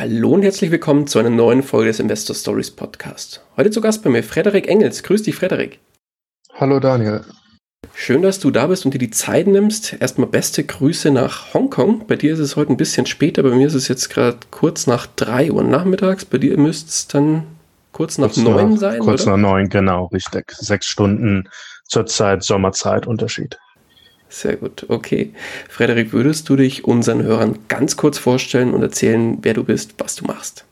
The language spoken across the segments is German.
Hallo und herzlich willkommen zu einer neuen Folge des Investor Stories Podcast. Heute zu Gast bei mir Frederik Engels. Grüß dich, Frederik. Hallo, Daniel. Schön, dass du da bist und dir die Zeit nimmst. Erstmal beste Grüße nach Hongkong. Bei dir ist es heute ein bisschen später, bei mir ist es jetzt gerade kurz nach 3 Uhr nachmittags. Bei dir müsste es dann kurz nach kurz 9 nach, sein. Kurz oder? nach 9, genau, richtig. Sechs Stunden zurzeit Sommerzeitunterschied. Sehr gut, okay. Frederik, würdest du dich unseren Hörern ganz kurz vorstellen und erzählen, wer du bist, was du machst?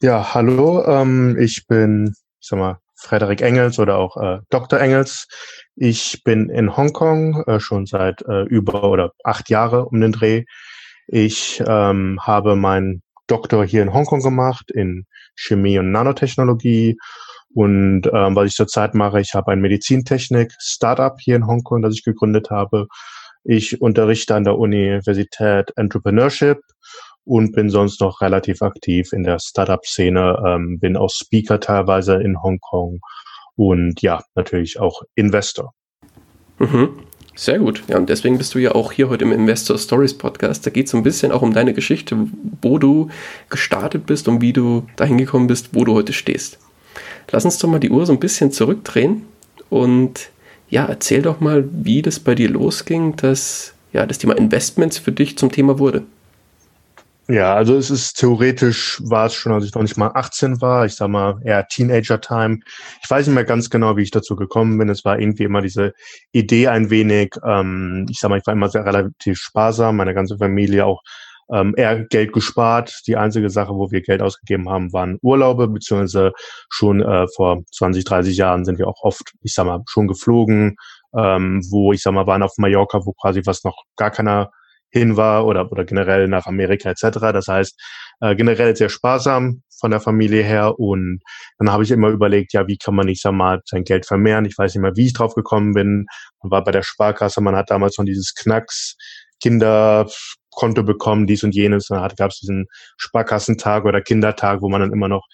Ja, hallo, ähm, ich bin, ich sag mal, Frederik Engels oder auch äh, Dr. Engels. Ich bin in Hongkong äh, schon seit äh, über oder acht Jahre um den Dreh. Ich ähm, habe meinen Doktor hier in Hongkong gemacht in Chemie und Nanotechnologie und ähm, was ich zurzeit mache, ich habe ein Medizintechnik-Startup hier in Hongkong, das ich gegründet habe. Ich unterrichte an der Universität Entrepreneurship und bin sonst noch relativ aktiv in der Startup-Szene, ähm, bin auch Speaker teilweise in Hongkong und ja, natürlich auch Investor. Mhm. Sehr gut. Ja, und deswegen bist du ja auch hier heute im Investor Stories Podcast. Da geht es so ein bisschen auch um deine Geschichte, wo du gestartet bist und wie du dahin gekommen bist, wo du heute stehst. Lass uns doch mal die Uhr so ein bisschen zurückdrehen und ja, erzähl doch mal, wie das bei dir losging, dass ja, das Thema Investments für dich zum Thema wurde. Ja, also es ist theoretisch war es schon, als ich noch nicht mal 18 war, ich sag mal eher Teenager-Time. Ich weiß nicht mehr ganz genau, wie ich dazu gekommen bin. Es war irgendwie immer diese Idee ein wenig, ähm, ich sag mal, ich war immer sehr relativ sparsam, meine ganze Familie auch ähm, eher Geld gespart. Die einzige Sache, wo wir Geld ausgegeben haben, waren Urlaube, beziehungsweise schon äh, vor 20, 30 Jahren sind wir auch oft, ich sag mal, schon geflogen, ähm, wo, ich sag mal, waren auf Mallorca, wo quasi was noch gar keiner hin war oder, oder generell nach Amerika etc. Das heißt, äh, generell sehr sparsam von der Familie her und dann habe ich immer überlegt, ja, wie kann man, ich sag mal, sein Geld vermehren. Ich weiß nicht mehr, wie ich drauf gekommen bin. Man war bei der Sparkasse, man hat damals noch dieses Knacks Kinderkonto bekommen, dies und jenes. Dann gab es diesen Sparkassentag oder Kindertag, wo man dann immer noch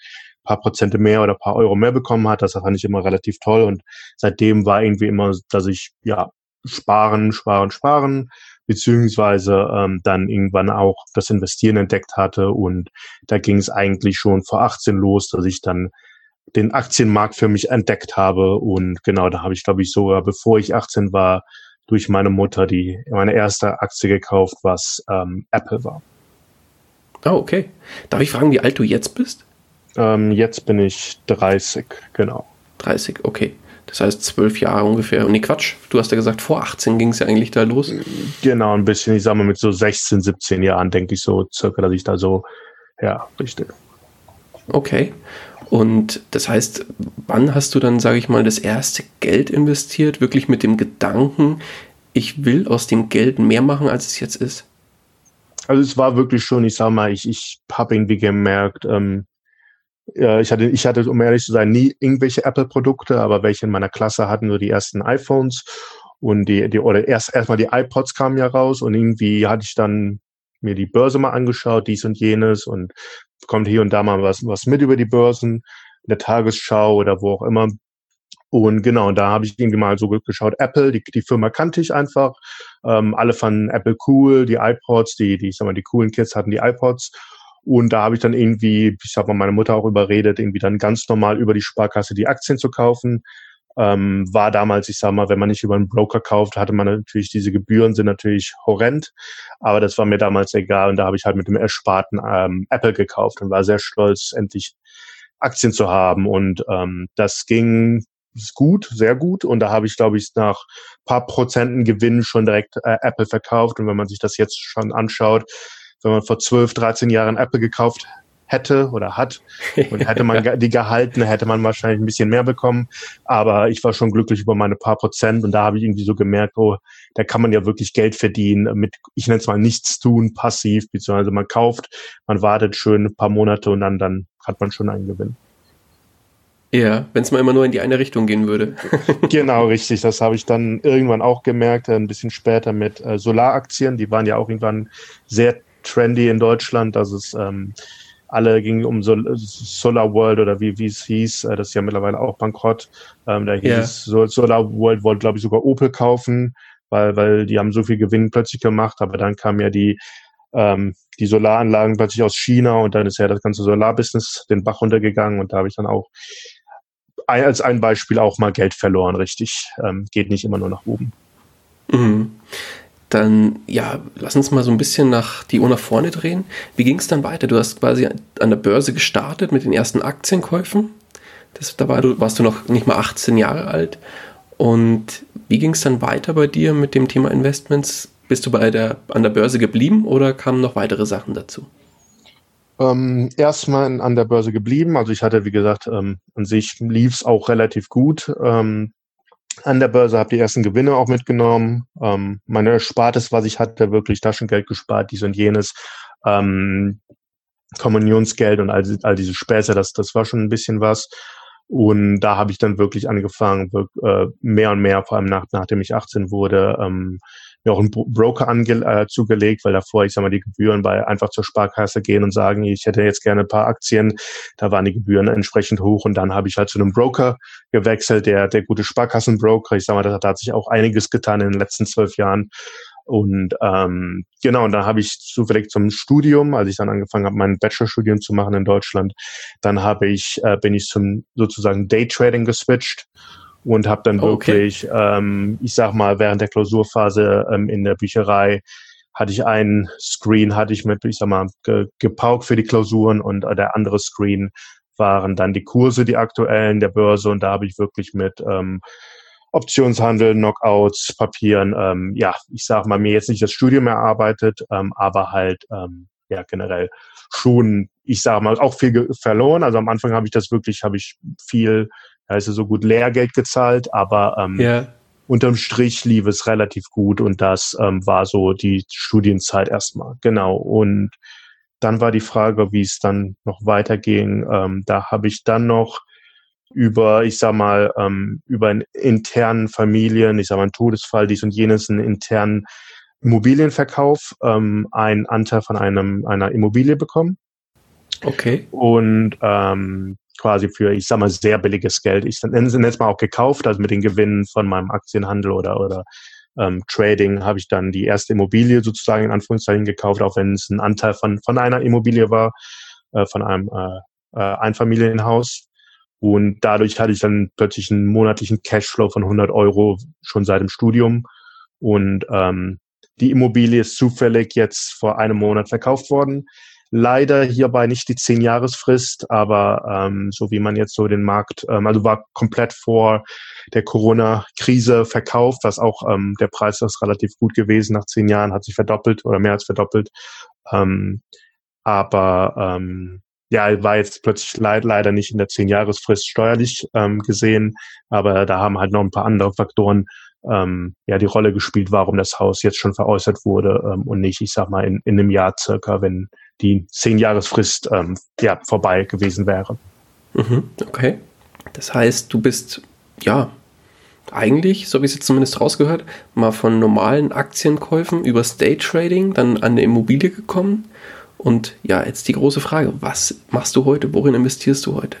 paar Prozente mehr oder paar Euro mehr bekommen hat. Das fand ich immer relativ toll. Und seitdem war irgendwie immer, dass ich ja sparen, sparen, sparen, beziehungsweise ähm, dann irgendwann auch das Investieren entdeckt hatte. Und da ging es eigentlich schon vor 18 los, dass ich dann den Aktienmarkt für mich entdeckt habe. Und genau, da habe ich, glaube ich, sogar, bevor ich 18 war, durch meine Mutter die meine erste Aktie gekauft, was ähm, Apple war. Oh, okay. Darf ich fragen, wie alt du jetzt bist? Ähm, jetzt bin ich 30, genau. 30, okay. Das heißt zwölf Jahre ungefähr. Und nee, Quatsch, du hast ja gesagt, vor 18 ging es ja eigentlich da los. Genau, ein bisschen, ich sag mal, mit so 16, 17 Jahren, denke ich so circa, dass ich da so, ja, richtig. Okay. Und das heißt, wann hast du dann, sage ich mal, das erste Geld investiert, wirklich mit dem Gedanken, ich will aus dem Geld mehr machen, als es jetzt ist? Also es war wirklich schon, ich sag mal, ich, ich habe irgendwie gemerkt, ähm, ja, ich hatte, ich hatte, um ehrlich zu sein, nie irgendwelche Apple-Produkte, aber welche in meiner Klasse hatten so die ersten iPhones und die, die oder erst erstmal die iPods kamen ja raus und irgendwie hatte ich dann mir die Börse mal angeschaut, dies und jenes und kommt hier und da mal was, was mit über die Börsen, in der Tagesschau oder wo auch immer, Und genau, da habe ich irgendwie mal so geschaut, Apple, die, die Firma kannte ich einfach. Ähm, alle fanden Apple cool, die iPods, die, die, ich sag mal, die coolen Kids hatten die iPods. Und da habe ich dann irgendwie, ich habe mal meine Mutter auch überredet, irgendwie dann ganz normal über die Sparkasse die Aktien zu kaufen. Ähm, war damals, ich sag mal, wenn man nicht über einen Broker kauft, hatte man natürlich diese Gebühren, sind natürlich horrend, aber das war mir damals egal und da habe ich halt mit dem Ersparten ähm, Apple gekauft und war sehr stolz, endlich Aktien zu haben und ähm, das ging gut, sehr gut und da habe ich, glaube ich, nach paar Prozenten Gewinn schon direkt äh, Apple verkauft und wenn man sich das jetzt schon anschaut, wenn man vor 12, 13 Jahren Apple gekauft hätte oder hat. Und hätte man die gehalten, hätte man wahrscheinlich ein bisschen mehr bekommen. Aber ich war schon glücklich über meine paar Prozent und da habe ich irgendwie so gemerkt, oh, da kann man ja wirklich Geld verdienen mit, ich nenne es mal nichts tun, passiv, beziehungsweise man kauft, man wartet schön ein paar Monate und dann, dann hat man schon einen Gewinn. Ja, wenn es mal immer nur in die eine Richtung gehen würde. genau, richtig. Das habe ich dann irgendwann auch gemerkt, ein bisschen später mit äh, Solaraktien. Die waren ja auch irgendwann sehr trendy in Deutschland, dass es ähm, alle ging um Sol Solar World oder wie, wie es hieß. Äh, das ist ja mittlerweile auch bankrott. Ähm, da hieß yeah. Solar World wollte, glaube ich, sogar Opel kaufen, weil, weil die haben so viel Gewinn plötzlich gemacht. Aber dann kam ja die, ähm, die Solaranlagen plötzlich aus China und dann ist ja das ganze Solarbusiness den Bach runtergegangen und da habe ich dann auch als ein Beispiel auch mal Geld verloren, richtig. Ähm, geht nicht immer nur nach oben. Mhm. Dann, ja, lass uns mal so ein bisschen nach die Uhr nach vorne drehen. Wie ging es dann weiter? Du hast quasi an der Börse gestartet mit den ersten Aktienkäufen. Das, da war, du, warst du noch nicht mal 18 Jahre alt. Und wie ging es dann weiter bei dir mit dem Thema Investments? Bist du bei der, an der Börse geblieben oder kamen noch weitere Sachen dazu? Ähm, erstmal an der Börse geblieben. Also ich hatte, wie gesagt, ähm, an sich lief es auch relativ gut. Ähm, an der Börse, habe die ersten Gewinne auch mitgenommen. Ähm, meine Erspartes, was ich hatte, wirklich Taschengeld gespart, dies und jenes. Ähm, Kommunionsgeld und all, all diese Späße, das, das war schon ein bisschen was. Und da habe ich dann wirklich angefangen, äh, mehr und mehr, vor allem nach, nachdem ich 18 wurde, ähm, mir auch einen Broker äh, zugelegt, weil davor, ich sag mal, die Gebühren bei einfach zur Sparkasse gehen und sagen, ich hätte jetzt gerne ein paar Aktien, da waren die Gebühren entsprechend hoch und dann habe ich halt zu einem Broker gewechselt, der, der gute Sparkassenbroker. Ich sag mal, da, da hat sich auch einiges getan in den letzten zwölf Jahren. Und ähm, genau, und dann habe ich zufällig zum Studium, als ich dann angefangen habe, mein Bachelorstudium zu machen in Deutschland, dann habe ich, äh, bin ich zum sozusagen Daytrading geswitcht und habe dann okay. wirklich, ähm, ich sag mal, während der Klausurphase ähm, in der Bücherei hatte ich einen Screen, hatte ich mit, ich sag mal, ge gepaukt für die Klausuren und äh, der andere Screen waren dann die Kurse, die aktuellen der Börse und da habe ich wirklich mit ähm, Optionshandel, Knockouts, Papieren, ähm, ja, ich sag mal, mir jetzt nicht das Studium erarbeitet, ähm, aber halt ähm, ja generell schon, ich sag mal, auch viel verloren. Also am Anfang habe ich das wirklich, habe ich viel da ist ja so gut Lehrgeld gezahlt, aber ähm, yeah. unterm Strich lief es relativ gut und das ähm, war so die Studienzeit erstmal. Genau. Und dann war die Frage, wie es dann noch weiterging. Ähm, da habe ich dann noch über, ich sag mal, ähm, über einen internen Familien, ich sag mal, einen Todesfall, dies und jenes, einen internen Immobilienverkauf, ähm, einen Anteil von einem, einer Immobilie bekommen. Okay. Und ähm, quasi für, ich sag mal, sehr billiges Geld. Ich nenne es mal auch gekauft, also mit den Gewinnen von meinem Aktienhandel oder, oder ähm, Trading habe ich dann die erste Immobilie sozusagen in Anführungszeichen gekauft, auch wenn es ein Anteil von, von einer Immobilie war, äh, von einem äh, äh, Einfamilienhaus. Und dadurch hatte ich dann plötzlich einen monatlichen Cashflow von 100 Euro schon seit dem Studium. Und ähm, die Immobilie ist zufällig jetzt vor einem Monat verkauft worden. Leider hierbei nicht die zehn Jahresfrist, aber ähm, so wie man jetzt so den Markt, ähm, also war komplett vor der Corona-Krise verkauft, was auch ähm, der Preis ist relativ gut gewesen. Nach zehn Jahren hat sich verdoppelt oder mehr als verdoppelt. Ähm, aber ähm, ja, war jetzt plötzlich leid, leider nicht in der zehn Jahresfrist steuerlich ähm, gesehen, aber da haben halt noch ein paar andere Faktoren ähm, ja die Rolle gespielt, warum das Haus jetzt schon veräußert wurde ähm, und nicht, ich sag mal, in, in einem Jahr circa, wenn die zehn Jahresfrist ähm, ja, vorbei gewesen wäre. Mhm, okay. Das heißt, du bist ja eigentlich, so wie es jetzt zumindest rausgehört, mal von normalen Aktienkäufen über State Trading dann an eine Immobilie gekommen. Und ja, jetzt die große Frage, was machst du heute? Worin investierst du heute?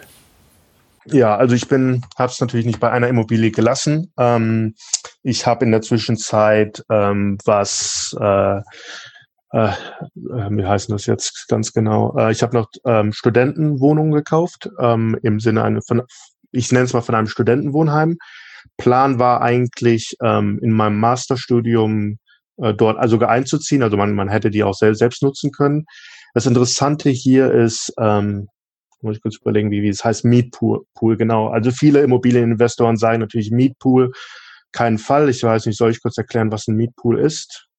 Ja, also ich bin, habe es natürlich nicht bei einer Immobilie gelassen. Ähm, ich habe in der Zwischenzeit ähm, was, äh, äh, wie heißt das jetzt ganz genau? Äh, ich habe noch ähm, Studentenwohnungen gekauft ähm, im Sinne einer von, ich nenne es mal von einem Studentenwohnheim. Plan war eigentlich ähm, in meinem Masterstudium äh, dort also einzuziehen. Also man, man hätte die auch selbst, selbst nutzen können. Das Interessante hier ist, ähm, muss ich kurz überlegen, wie, wie es heißt, Mietpool, Pool, genau. Also viele Immobilieninvestoren sagen natürlich Mietpool, keinen Fall. Ich weiß nicht, soll ich kurz erklären, was ein Mietpool ist?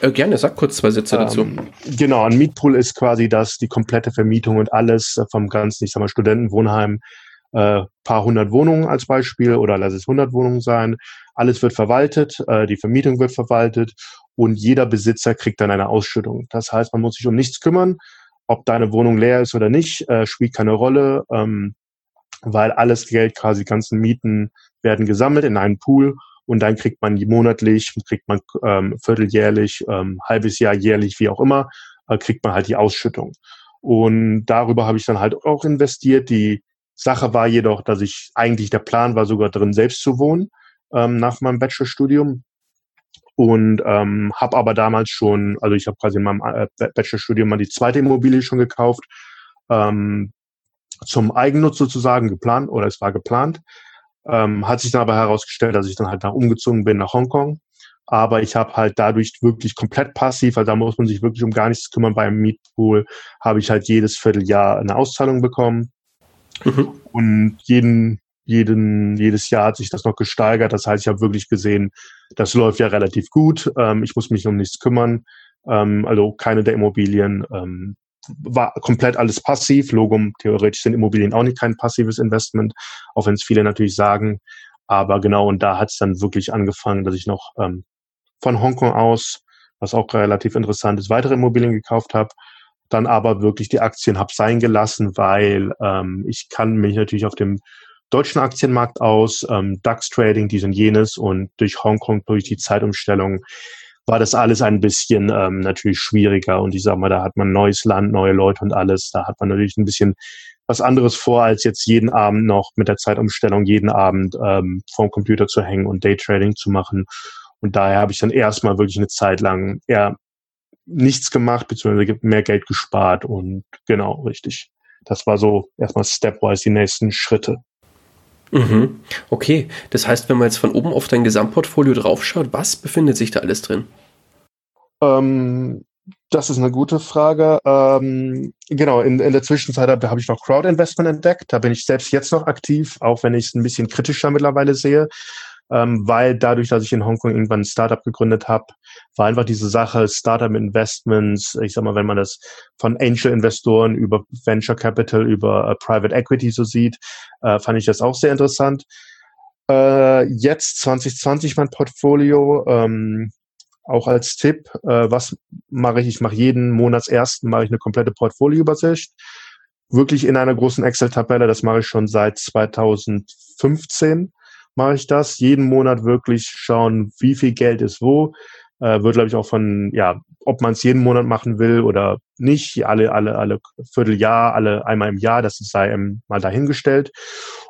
Äh, gerne, sag kurz zwei Sätze ähm, dazu. Genau, ein Mietpool ist quasi das, die komplette Vermietung und alles vom ganzen, ich sag mal, Studentenwohnheim, äh, paar hundert Wohnungen als Beispiel oder lass es hundert Wohnungen sein. Alles wird verwaltet, äh, die Vermietung wird verwaltet und jeder Besitzer kriegt dann eine Ausschüttung. Das heißt, man muss sich um nichts kümmern, ob deine Wohnung leer ist oder nicht, äh, spielt keine Rolle, ähm, weil alles Geld, quasi ganzen Mieten werden gesammelt in einen Pool und dann kriegt man monatlich, kriegt man ähm, vierteljährlich, ähm, halbes Jahr, jährlich, wie auch immer, äh, kriegt man halt die Ausschüttung. Und darüber habe ich dann halt auch investiert. Die Sache war jedoch, dass ich eigentlich der Plan war, sogar drin selbst zu wohnen ähm, nach meinem Bachelorstudium und ähm, habe aber damals schon, also ich habe quasi in meinem äh, Bachelorstudium mal die zweite Immobilie schon gekauft, ähm, zum Eigennutz sozusagen geplant oder es war geplant. Ähm, hat sich dann aber herausgestellt, dass ich dann halt da umgezogen bin nach Hongkong. Aber ich habe halt dadurch wirklich komplett passiv, also da muss man sich wirklich um gar nichts kümmern. Beim Mietpool habe ich halt jedes Vierteljahr eine Auszahlung bekommen. Mhm. Und jeden jeden, jedes Jahr hat sich das noch gesteigert. Das heißt, ich habe wirklich gesehen, das läuft ja relativ gut. Ähm, ich muss mich um nichts kümmern. Ähm, also keine der Immobilien ähm, war komplett alles passiv. Logum, theoretisch sind Immobilien auch nicht kein passives Investment, auch wenn es viele natürlich sagen. Aber genau, und da hat es dann wirklich angefangen, dass ich noch ähm, von Hongkong aus, was auch relativ interessant ist, weitere Immobilien gekauft habe dann aber wirklich die Aktien habe sein gelassen, weil ähm, ich kann mich natürlich auf dem deutschen Aktienmarkt aus, ähm, DAX-Trading, dies und jenes und durch Hongkong, durch die Zeitumstellung war das alles ein bisschen ähm, natürlich schwieriger. Und ich sag mal, da hat man neues Land, neue Leute und alles. Da hat man natürlich ein bisschen was anderes vor, als jetzt jeden Abend noch mit der Zeitumstellung jeden Abend ähm, vorm Computer zu hängen und Daytrading zu machen. Und daher habe ich dann erstmal wirklich eine Zeit lang eher nichts gemacht, beziehungsweise mehr Geld gespart und genau, richtig. Das war so erstmal stepwise die nächsten Schritte. Mhm. Okay, das heißt, wenn man jetzt von oben auf dein Gesamtportfolio draufschaut, was befindet sich da alles drin? Ähm, das ist eine gute Frage. Ähm, genau, in, in der Zwischenzeit habe hab ich noch Crowd-Investment entdeckt. Da bin ich selbst jetzt noch aktiv, auch wenn ich es ein bisschen kritischer mittlerweile sehe ähm, weil dadurch, dass ich in Hongkong irgendwann ein Startup gegründet habe, war einfach diese Sache Startup Investments, ich sag mal, wenn man das von Angel-Investoren über Venture Capital, über uh, Private Equity so sieht, äh, fand ich das auch sehr interessant. Äh, jetzt 2020 mein Portfolio, ähm, auch als Tipp, äh, was mache ich? Ich mache jeden Monatsersten mache ich eine komplette Portfolioübersicht. Wirklich in einer großen Excel-Tabelle, das mache ich schon seit 2015 mache ich das. Jeden Monat wirklich schauen, wie viel Geld ist wo. Äh, wird, glaube ich, auch von, ja, ob man es jeden Monat machen will oder nicht, alle, alle, alle Vierteljahr, alle einmal im Jahr, das sei mal dahingestellt.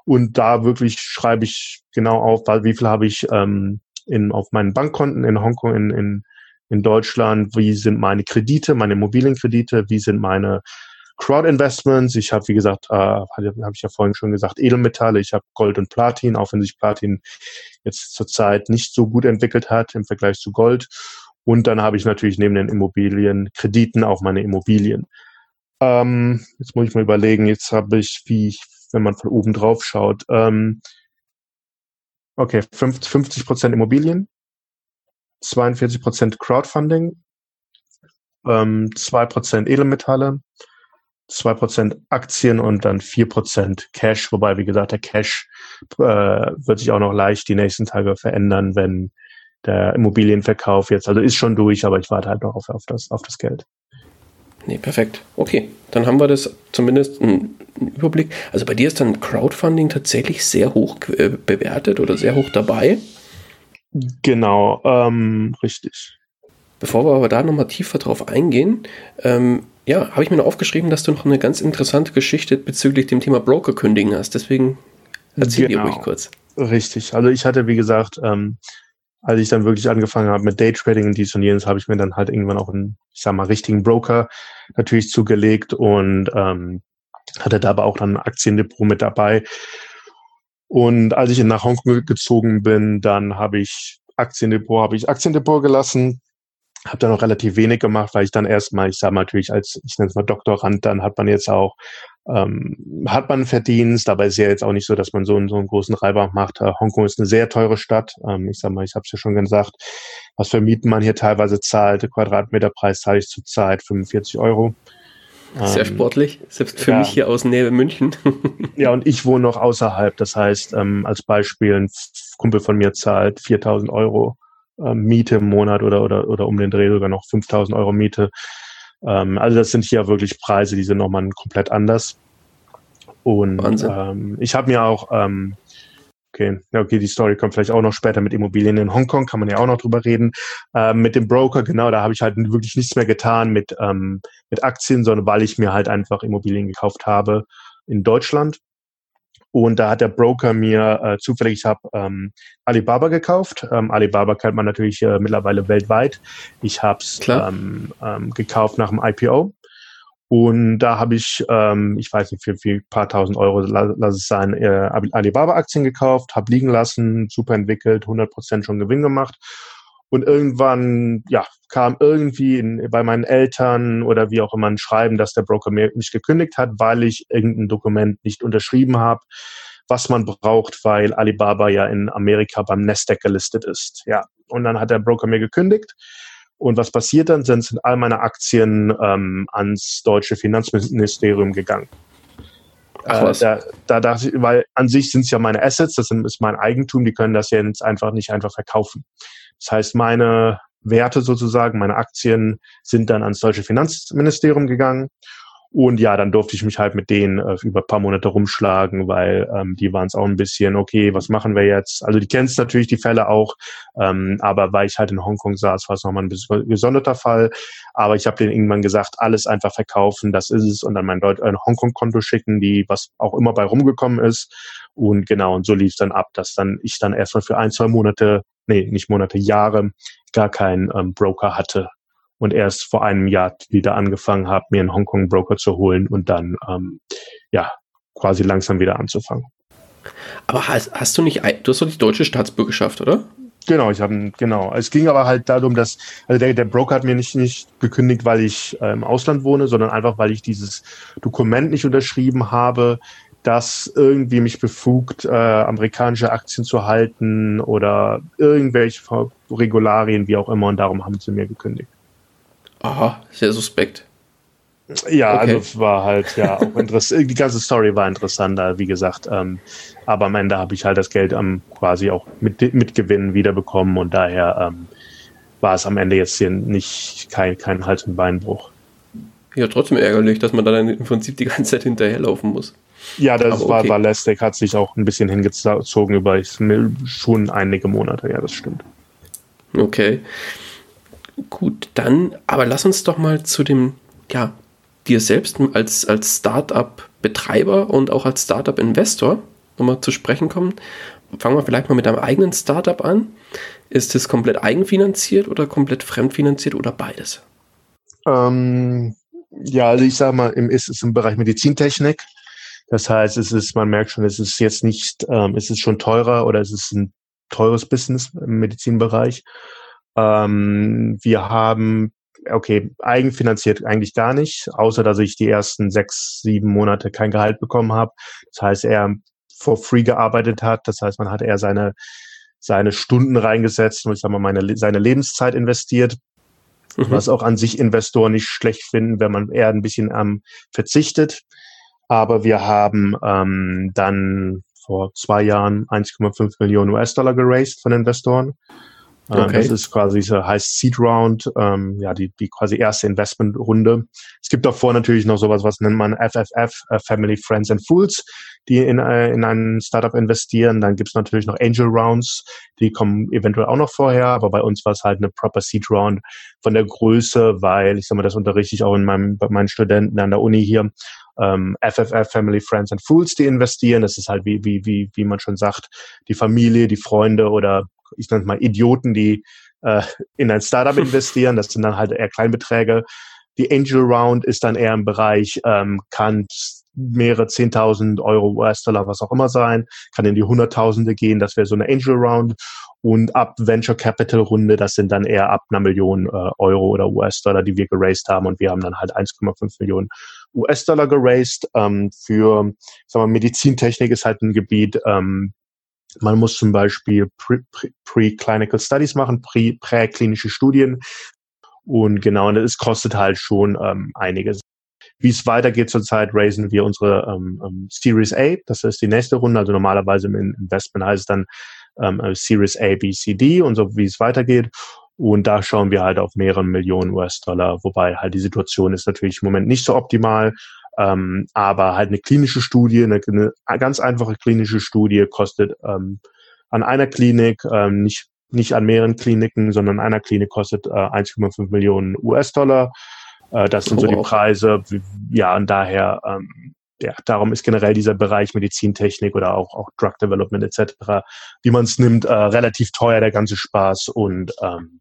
Und da wirklich schreibe ich genau auf, wie viel habe ich ähm, in, auf meinen Bankkonten in Hongkong, in, in, in Deutschland, wie sind meine Kredite, meine Immobilienkredite, wie sind meine Crowd Investments. Ich habe, wie gesagt, äh, habe ich ja vorhin schon gesagt, Edelmetalle. Ich habe Gold und Platin, auch wenn sich Platin jetzt zurzeit nicht so gut entwickelt hat im Vergleich zu Gold. Und dann habe ich natürlich neben den Immobilienkrediten auch meine Immobilien. Ähm, jetzt muss ich mal überlegen, jetzt habe ich, wie ich, wenn man von oben drauf schaut, ähm, okay, 50 Prozent Immobilien, 42 Prozent Crowdfunding, ähm, 2 Prozent Edelmetalle, 2% Aktien und dann 4% Cash, wobei, wie gesagt, der Cash äh, wird sich auch noch leicht die nächsten Tage verändern, wenn der Immobilienverkauf jetzt, also ist schon durch, aber ich warte halt noch auf, auf, das, auf das Geld. Nee, perfekt. Okay, dann haben wir das zumindest einen Überblick. Also bei dir ist dann Crowdfunding tatsächlich sehr hoch äh, bewertet oder sehr hoch dabei. Genau, ähm, richtig. Bevor wir aber da nochmal tiefer drauf eingehen, ähm, ja, habe ich mir noch aufgeschrieben, dass du noch eine ganz interessante Geschichte bezüglich dem Thema Broker kündigen hast. Deswegen Erzähl genau. dir ruhig kurz. Richtig. Also ich hatte, wie gesagt, ähm, als ich dann wirklich angefangen habe mit Daytrading und dies und jenes, habe ich mir dann halt irgendwann auch einen, ich sag mal, richtigen Broker natürlich zugelegt und ähm, hatte da aber auch dann ein Aktiendepot mit dabei. Und als ich nach Hongkong gezogen bin, dann habe ich Aktiendepot, habe ich Aktiendepot gelassen, habe dann noch relativ wenig gemacht, weil ich dann erstmal, ich sage natürlich als, ich nenne es mal Doktorand, dann hat man jetzt auch ähm, hat man Verdienst, aber ist ja jetzt auch nicht so, dass man so, einen, so einen großen Reibach macht. Äh, Hongkong ist eine sehr teure Stadt. Ähm, ich sag mal, ich habe es ja schon gesagt, was für Mieten man hier teilweise zahlt. Der Quadratmeterpreis zahle ich zurzeit 45 Euro. Sehr ähm, sportlich, selbst für ja. mich hier aus Nähe München. ja, und ich wohne noch außerhalb. Das heißt, ähm, als Beispiel, ein Kumpel von mir zahlt 4000 Euro ähm, Miete im Monat oder, oder, oder um den Dreh sogar noch 5000 Euro Miete. Ähm, also das sind hier wirklich Preise, die sind nochmal komplett anders. Und ähm, ich habe mir auch, ähm, okay, okay, die Story kommt vielleicht auch noch später mit Immobilien in Hongkong, kann man ja auch noch drüber reden. Ähm, mit dem Broker, genau, da habe ich halt wirklich nichts mehr getan mit, ähm, mit Aktien, sondern weil ich mir halt einfach Immobilien gekauft habe in Deutschland. Und da hat der Broker mir äh, zufällig, ich habe ähm, Alibaba gekauft. Ähm, Alibaba kennt man natürlich äh, mittlerweile weltweit. Ich habe es ähm, ähm, gekauft nach dem IPO. Und da habe ich, ähm, ich weiß nicht, für, für ein paar tausend Euro, lass es sein, äh, Alibaba-Aktien gekauft, habe liegen lassen, super entwickelt, 100% schon Gewinn gemacht. Und irgendwann, ja, kam irgendwie in, bei meinen Eltern oder wie auch immer ein Schreiben, dass der Broker mir nicht gekündigt hat, weil ich irgendein Dokument nicht unterschrieben habe, was man braucht, weil Alibaba ja in Amerika beim Nasdaq gelistet ist. Ja, und dann hat der Broker mir gekündigt. Und was passiert dann? Sind, sind all meine Aktien ähm, ans deutsche Finanzministerium gegangen. Ach, äh, da, da dachte ich, weil an sich sind es ja meine Assets, das ist mein Eigentum, die können das ja jetzt einfach nicht einfach verkaufen. Das heißt, meine Werte sozusagen, meine Aktien sind dann ans deutsche Finanzministerium gegangen. Und ja, dann durfte ich mich halt mit denen äh, über ein paar Monate rumschlagen, weil ähm, die waren es auch ein bisschen, okay, was machen wir jetzt? Also die kennst natürlich die Fälle auch, ähm, aber weil ich halt in Hongkong saß, war es nochmal ein bisschen gesonderter Fall. Aber ich habe denen irgendwann gesagt, alles einfach verkaufen, das ist es, und dann mein Deut ein Hongkong-Konto schicken, die was auch immer bei rumgekommen ist. Und genau, und so lief es dann ab, dass dann ich dann erstmal für ein, zwei Monate nee, nicht Monate, Jahre gar keinen ähm, Broker hatte und erst vor einem Jahr wieder angefangen habe, mir einen Hongkong-Broker zu holen und dann ähm, ja quasi langsam wieder anzufangen. Aber hast, hast du nicht, du hast doch die deutsche Staatsbürgerschaft, oder? Genau, ich habe genau. Es ging aber halt darum, dass also der, der Broker hat mir nicht nicht gekündigt, weil ich äh, im Ausland wohne, sondern einfach, weil ich dieses Dokument nicht unterschrieben habe, das irgendwie mich befugt, äh, amerikanische Aktien zu halten oder irgendwelche Regularien, wie auch immer. Und darum haben sie mir gekündigt. Aha, sehr suspekt. Ja, okay. also es war halt ja auch interessant. Die ganze Story war interessanter, wie gesagt. Ähm, aber am Ende habe ich halt das Geld ähm, quasi auch mit, mit Gewinn wiederbekommen und daher ähm, war es am Ende jetzt hier nicht kein, kein Hals- und Beinbruch. Ja, trotzdem ärgerlich, dass man dann im Prinzip die ganze Zeit hinterherlaufen muss. Ja, das Aber war, okay. war lästig, hat sich auch ein bisschen hingezogen über schon einige Monate, ja, das stimmt. Okay. Gut, dann, aber lass uns doch mal zu dem, ja, dir selbst als, als Startup-Betreiber und auch als Startup-Investor nochmal zu sprechen kommen. Fangen wir vielleicht mal mit deinem eigenen Startup an. Ist es komplett eigenfinanziert oder komplett fremdfinanziert oder beides? Ähm, ja, also ich sage mal, im, ist es im Bereich Medizintechnik. Das heißt, es ist, man merkt schon, es ist jetzt nicht, ähm, es ist schon teurer oder es ist ein teures Business im Medizinbereich. Ähm, wir haben, okay, eigenfinanziert eigentlich gar nicht, außer dass ich die ersten sechs, sieben Monate kein Gehalt bekommen habe. Das heißt, er for free gearbeitet hat. Das heißt, man hat eher seine, seine Stunden reingesetzt und ich sag mal, meine, seine Lebenszeit investiert. Mhm. Was auch an sich Investoren nicht schlecht finden, wenn man eher ein bisschen ähm, verzichtet. Aber wir haben ähm, dann vor zwei Jahren 1,5 Millionen US-Dollar geraced von Investoren. Ähm, okay. Das ist quasi so heißt Seed Round, ähm, ja, die, die quasi erste Investmentrunde. Es gibt davor natürlich noch sowas, was nennt man FFF, äh, Family, Friends and Fools. die in, äh, in ein Startup investieren. Dann gibt's natürlich noch Angel Rounds, die kommen eventuell auch noch vorher, aber bei uns war es halt eine Proper Seed Round von der Größe, weil, ich sag mal, das unterrichte ich auch in meinem, bei meinen Studenten an der Uni hier, ähm, FFF, Family, Friends and Fools, die investieren. Das ist halt, wie, wie, wie, wie man schon sagt, die Familie, die Freunde oder ich nenne es mal Idioten, die äh, in ein Startup investieren. Das sind dann halt eher Kleinbeträge. Die Angel Round ist dann eher im Bereich, ähm, kann mehrere 10.000 Euro, US-Dollar, was auch immer sein, kann in die Hunderttausende gehen, das wäre so eine Angel Round. Und ab Venture Capital Runde, das sind dann eher ab einer Million äh, Euro oder US-Dollar, die wir geraced haben. Und wir haben dann halt 1,5 Millionen US-Dollar geraced. Ähm, für, ich sag mal, Medizintechnik ist halt ein Gebiet, ähm, man muss zum Beispiel Pre-Clinical Studies machen, präklinische Studien. Und genau, es kostet halt schon ähm, einiges. Wie es weitergeht zurzeit, raisen wir unsere ähm, ähm, Series A. Das ist die nächste Runde. Also normalerweise im Investment heißt es dann ähm, äh, Series A, B, C, D und so, wie es weitergeht. Und da schauen wir halt auf mehrere Millionen US-Dollar, wobei halt die Situation ist natürlich im Moment nicht so optimal. Ähm, aber halt eine klinische Studie, eine, eine ganz einfache klinische Studie kostet ähm, an einer Klinik, ähm, nicht, nicht an mehreren Kliniken, sondern an einer Klinik kostet äh, 1,5 Millionen US-Dollar. Äh, das sind oh, so die Preise. Ja, und daher, ähm, ja, darum ist generell dieser Bereich Medizintechnik oder auch, auch Drug Development etc., wie man es nimmt, äh, relativ teuer, der ganze Spaß. Und ähm,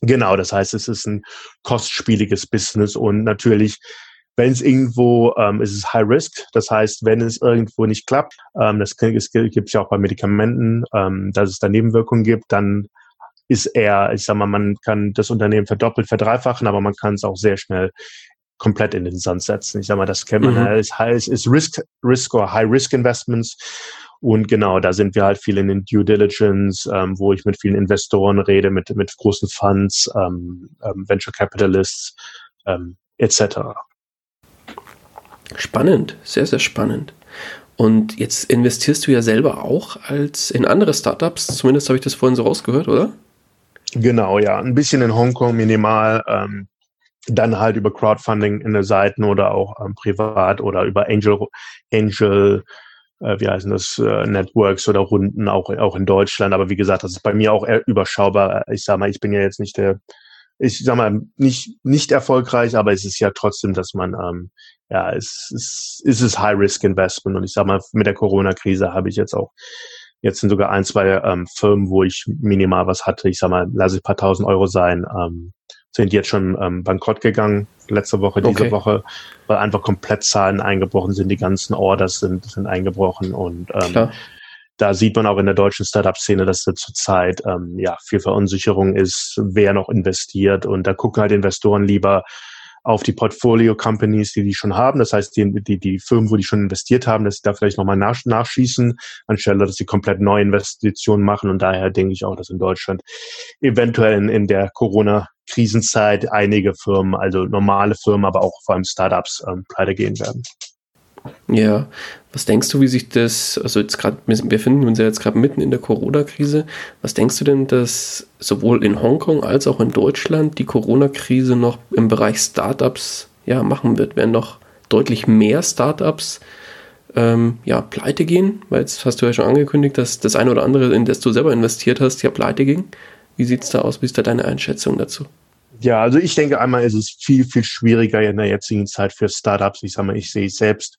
genau, das heißt, es ist ein kostspieliges Business und natürlich wenn es irgendwo, ähm, ist es High Risk. Das heißt, wenn es irgendwo nicht klappt, ähm, das gibt es ja auch bei Medikamenten, ähm, dass es da Nebenwirkungen gibt, dann ist eher, ich sag mal, man kann das Unternehmen verdoppelt, verdreifachen, aber man kann es auch sehr schnell komplett in den Sand setzen. Ich sag mal, das kennt man, mhm. ist, ist, ist Risk, Risk or High Risk Investments. Und genau, da sind wir halt viel in den Due Diligence, ähm, wo ich mit vielen Investoren rede, mit, mit großen Funds, ähm, ähm, Venture Capitalists ähm, etc. Spannend, sehr, sehr spannend. Und jetzt investierst du ja selber auch als in andere Startups, zumindest habe ich das vorhin so rausgehört, oder? Genau, ja. Ein bisschen in Hongkong minimal, ähm, dann halt über Crowdfunding in der Seiten oder auch ähm, privat oder über Angel, Angel äh, wie heißen das, äh, Networks oder Runden auch, auch in Deutschland. Aber wie gesagt, das ist bei mir auch überschaubar. Ich sag mal, ich bin ja jetzt nicht der, ich sag mal, nicht, nicht erfolgreich, aber es ist ja trotzdem, dass man ähm, ja, es, es, es ist High-Risk-Investment. Und ich sag mal, mit der Corona-Krise habe ich jetzt auch, jetzt sind sogar ein, zwei ähm, Firmen, wo ich minimal was hatte. Ich sag mal, lasse ich ein paar tausend Euro sein, ähm, sind jetzt schon ähm, bankrott gegangen, letzte Woche, diese okay. Woche, weil einfach komplett Zahlen eingebrochen sind, die ganzen Orders sind, sind eingebrochen und ähm, da sieht man auch in der deutschen Startup-Szene, dass da zurzeit ähm, ja viel Verunsicherung ist, wer noch investiert und da gucken halt Investoren lieber, auf die Portfolio-Companies, die die schon haben. Das heißt, die, die, die Firmen, wo die schon investiert haben, dass sie da vielleicht nochmal nach, nachschießen, anstelle, dass sie komplett neue Investitionen machen. Und daher denke ich auch, dass in Deutschland eventuell in, in der Corona-Krisenzeit einige Firmen, also normale Firmen, aber auch vor allem Startups, ähm, pleite gehen werden. Ja, was denkst du, wie sich das, also jetzt gerade, wir befinden uns ja jetzt gerade mitten in der Corona-Krise, was denkst du denn, dass sowohl in Hongkong als auch in Deutschland die Corona-Krise noch im Bereich Startups ja, machen wird? Werden noch deutlich mehr Startups ähm, ja, pleite gehen? Weil jetzt hast du ja schon angekündigt, dass das eine oder andere, in das du selber investiert hast, ja pleite ging. Wie sieht es da aus? Wie ist da deine Einschätzung dazu? Ja, also ich denke einmal ist es viel, viel schwieriger in der jetzigen Zeit für Startups. Ich sage mal, ich sehe selbst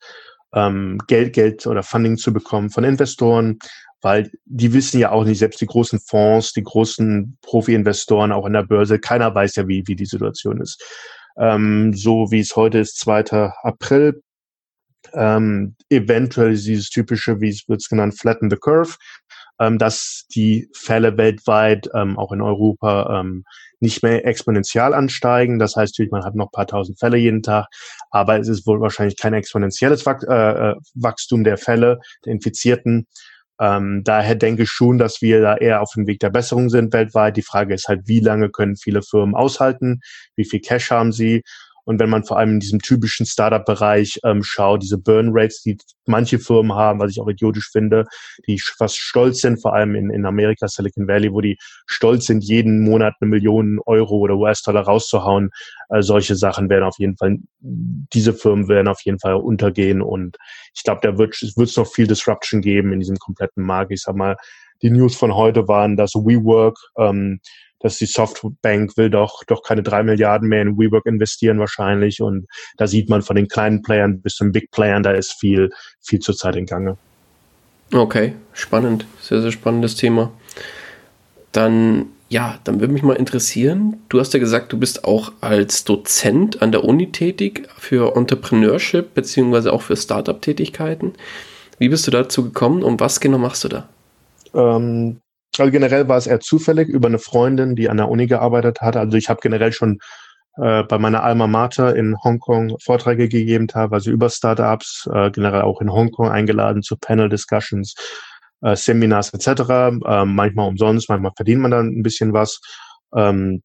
ähm, Geld, Geld oder Funding zu bekommen von Investoren, weil die wissen ja auch nicht, selbst die großen Fonds, die großen Profi-Investoren auch in der Börse, keiner weiß ja, wie, wie die Situation ist. Ähm, so wie es heute ist, 2. April, ähm, eventuell dieses typische, wie es wird genannt, flatten the curve, dass die Fälle weltweit, ähm, auch in Europa, ähm, nicht mehr exponentiell ansteigen. Das heißt natürlich, man hat noch ein paar tausend Fälle jeden Tag, aber es ist wohl wahrscheinlich kein exponentielles äh, äh, Wachstum der Fälle, der Infizierten. Ähm, daher denke ich schon, dass wir da eher auf dem Weg der Besserung sind weltweit. Die Frage ist halt, wie lange können viele Firmen aushalten? Wie viel Cash haben sie? Und wenn man vor allem in diesem typischen Startup-Bereich ähm, schaut, diese Burn Rates, die manche Firmen haben, was ich auch idiotisch finde, die fast stolz sind, vor allem in, in Amerika, Silicon Valley, wo die stolz sind, jeden Monat eine Million Euro oder US-Dollar rauszuhauen. Äh, solche Sachen werden auf jeden Fall, diese Firmen werden auf jeden Fall untergehen. Und ich glaube, da wird es noch viel Disruption geben in diesem kompletten Markt. Ich sag mal, die News von heute waren, dass WeWork, ähm, dass die Softbank will doch, doch keine drei Milliarden mehr in WeWork investieren wahrscheinlich. Und da sieht man von den kleinen Playern bis zum Big Playern, da ist viel, viel zurzeit in Gange. Okay, spannend. Sehr, sehr spannendes Thema. Dann, ja, dann würde mich mal interessieren. Du hast ja gesagt, du bist auch als Dozent an der Uni tätig für Entrepreneurship beziehungsweise auch für Startup-Tätigkeiten. Wie bist du dazu gekommen und was genau machst du da? Ähm, also generell war es eher zufällig über eine Freundin, die an der Uni gearbeitet hat. Also ich habe generell schon äh, bei meiner Alma Mater in Hongkong Vorträge gegeben, teilweise über Startups, äh, generell auch in Hongkong eingeladen zu Panel-Discussions, äh, Seminars etc. Äh, manchmal umsonst, manchmal verdient man dann ein bisschen was. Ähm,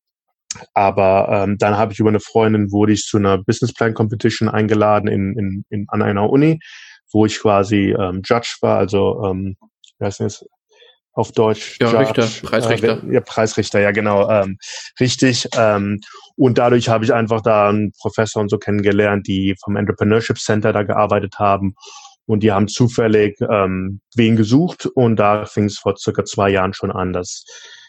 aber ähm, dann habe ich über eine Freundin wurde ich zu einer Business Plan Competition eingeladen in, in, in, an einer Uni, wo ich quasi ähm, Judge war, also ähm, wie heißt das? Auf Deutsch. Ja, Judge, Richter, Preisrichter. Äh, ja, Preisrichter, ja genau, ähm, richtig. Ähm, und dadurch habe ich einfach da einen Professor und so kennengelernt, die vom Entrepreneurship Center da gearbeitet haben. Und die haben zufällig ähm, wen gesucht und da fing es vor circa zwei Jahren schon an, dass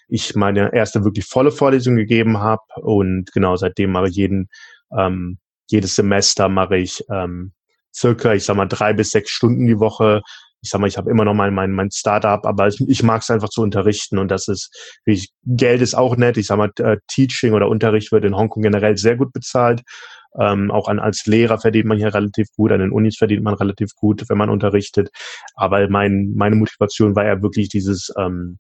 ich meine erste wirklich volle Vorlesung gegeben habe und genau seitdem mache ich jeden ähm, jedes Semester mache ich ähm, circa, ich sag mal, drei bis sechs Stunden die Woche ich sag mal, ich habe immer noch mein, mein, mein Startup, aber ich, ich mag es einfach zu unterrichten und das ist, ich, Geld ist auch nett. Ich sag mal, äh, Teaching oder Unterricht wird in Hongkong generell sehr gut bezahlt. Ähm, auch an, als Lehrer verdient man hier relativ gut, an den Unis verdient man relativ gut, wenn man unterrichtet. Aber mein, meine Motivation war ja wirklich dieses, ähm,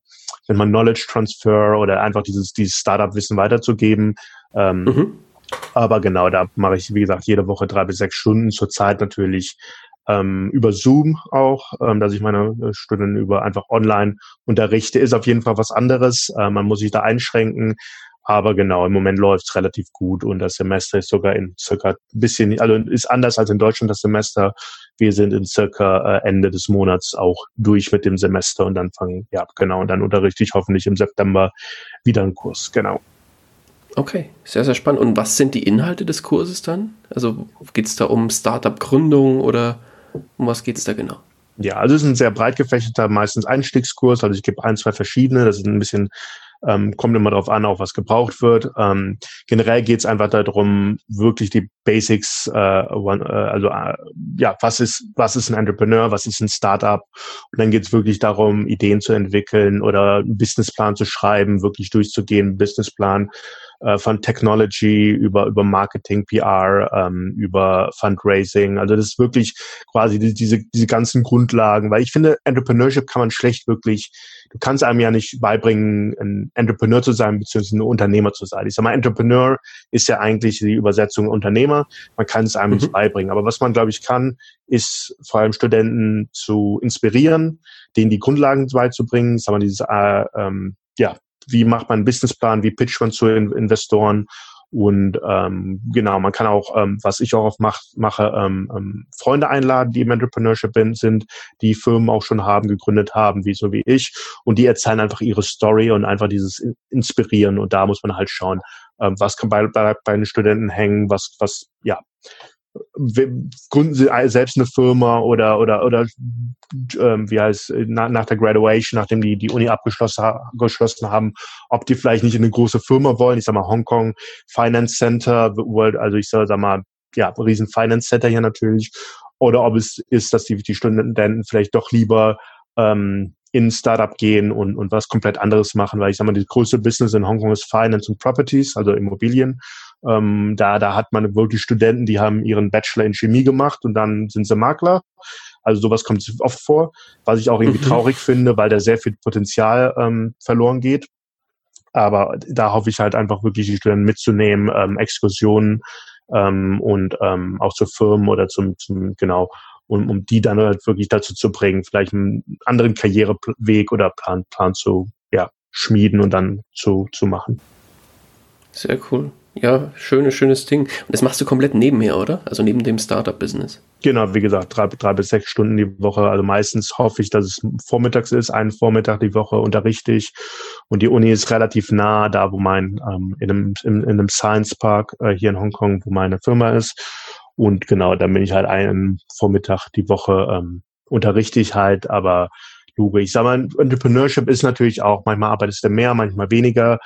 wenn man Knowledge Transfer oder einfach dieses, dieses Startup-Wissen weiterzugeben. Ähm, mhm. Aber genau, da mache ich, wie gesagt, jede Woche drei bis sechs Stunden. Zurzeit natürlich ähm, über Zoom auch, ähm, dass ich meine äh, Studenten über einfach online unterrichte, ist auf jeden Fall was anderes. Äh, man muss sich da einschränken. Aber genau, im Moment läuft es relativ gut und das Semester ist sogar in circa ein bisschen, also ist anders als in Deutschland das Semester. Wir sind in circa äh, Ende des Monats auch durch mit dem Semester und dann fangen, ja, genau, und dann unterrichte ich hoffentlich im September wieder einen Kurs, genau. Okay, sehr, sehr spannend. Und was sind die Inhalte des Kurses dann? Also geht es da um Startup-Gründung oder um was geht es da genau? Ja, also es ist ein sehr breit gefächerter, meistens Einstiegskurs. Also ich gebe ein, zwei verschiedene. Das ist ein bisschen, ähm, kommt immer darauf an, auch was gebraucht wird. Ähm, generell geht es einfach darum, wirklich die Basics, äh, äh, also äh, ja, was ist, was ist ein Entrepreneur, was ist ein Startup? Und dann geht es wirklich darum, Ideen zu entwickeln oder einen Businessplan zu schreiben, wirklich durchzugehen, Businessplan äh, von Technology über, über Marketing, PR, ähm, über Fundraising. Also das ist wirklich quasi die, diese, diese ganzen Grundlagen, weil ich finde, Entrepreneurship kann man schlecht wirklich, du kannst einem ja nicht beibringen, ein Entrepreneur zu sein, beziehungsweise ein Unternehmer zu sein. Ich sag mal, Entrepreneur ist ja eigentlich die Übersetzung Unternehmer. Man kann es einem mhm. nicht beibringen. Aber was man, glaube ich, kann, ist vor allem Studenten zu inspirieren, denen die Grundlagen beizubringen, sagen wir, dieses äh, ähm, ja, wie macht man einen Businessplan, wie pitcht man zu Investoren und ähm, genau, man kann auch, ähm, was ich auch oft mach, mache, ähm, ähm, Freunde einladen, die im Entrepreneurship sind, die Firmen auch schon haben, gegründet haben, wie so wie ich. Und die erzählen einfach ihre Story und einfach dieses Inspirieren. Und da muss man halt schauen, ähm, was kann bei, bei, bei den Studenten hängen, was, was, ja, gründen sie selbst eine Firma oder oder oder ähm, wie heißt nach, nach der Graduation, nachdem die die Uni abgeschlossen geschlossen haben, ob die vielleicht nicht in eine große Firma wollen. Ich sag mal Hongkong Finance Center, World, also ich sag mal ja riesen Finance Center hier natürlich, oder ob es ist, dass die die Studenten vielleicht doch lieber ähm, in Startup gehen und, und was komplett anderes machen, weil ich sag mal, das größte Business in Hongkong ist Finance und Properties, also Immobilien. Ähm, da, da hat man wirklich Studenten, die haben ihren Bachelor in Chemie gemacht und dann sind sie Makler. Also sowas kommt oft vor, was ich auch irgendwie mhm. traurig finde, weil da sehr viel Potenzial ähm, verloren geht. Aber da hoffe ich halt einfach wirklich die Studenten mitzunehmen, ähm, Exkursionen ähm, und ähm, auch zu Firmen oder zum, zum genau, um, um die dann halt wirklich dazu zu bringen, vielleicht einen anderen Karriereweg oder Plan, Plan zu ja, schmieden und dann zu, zu machen. Sehr cool. Ja, schönes, schönes Ding. Und das machst du komplett nebenher, oder? Also neben dem Startup-Business. Genau, wie gesagt, drei, drei bis sechs Stunden die Woche. Also meistens hoffe ich, dass es vormittags ist, einen Vormittag die Woche unterrichte ich. Und die Uni ist relativ nah da, wo mein, ähm, in, einem, in, in einem Science Park äh, hier in Hongkong, wo meine Firma ist. Und genau, dann bin ich halt einen Vormittag die Woche, ähm, unterrichte ich halt, aber Luge. Ich sage mal, Entrepreneurship ist natürlich auch, manchmal arbeitest du mehr, manchmal weniger.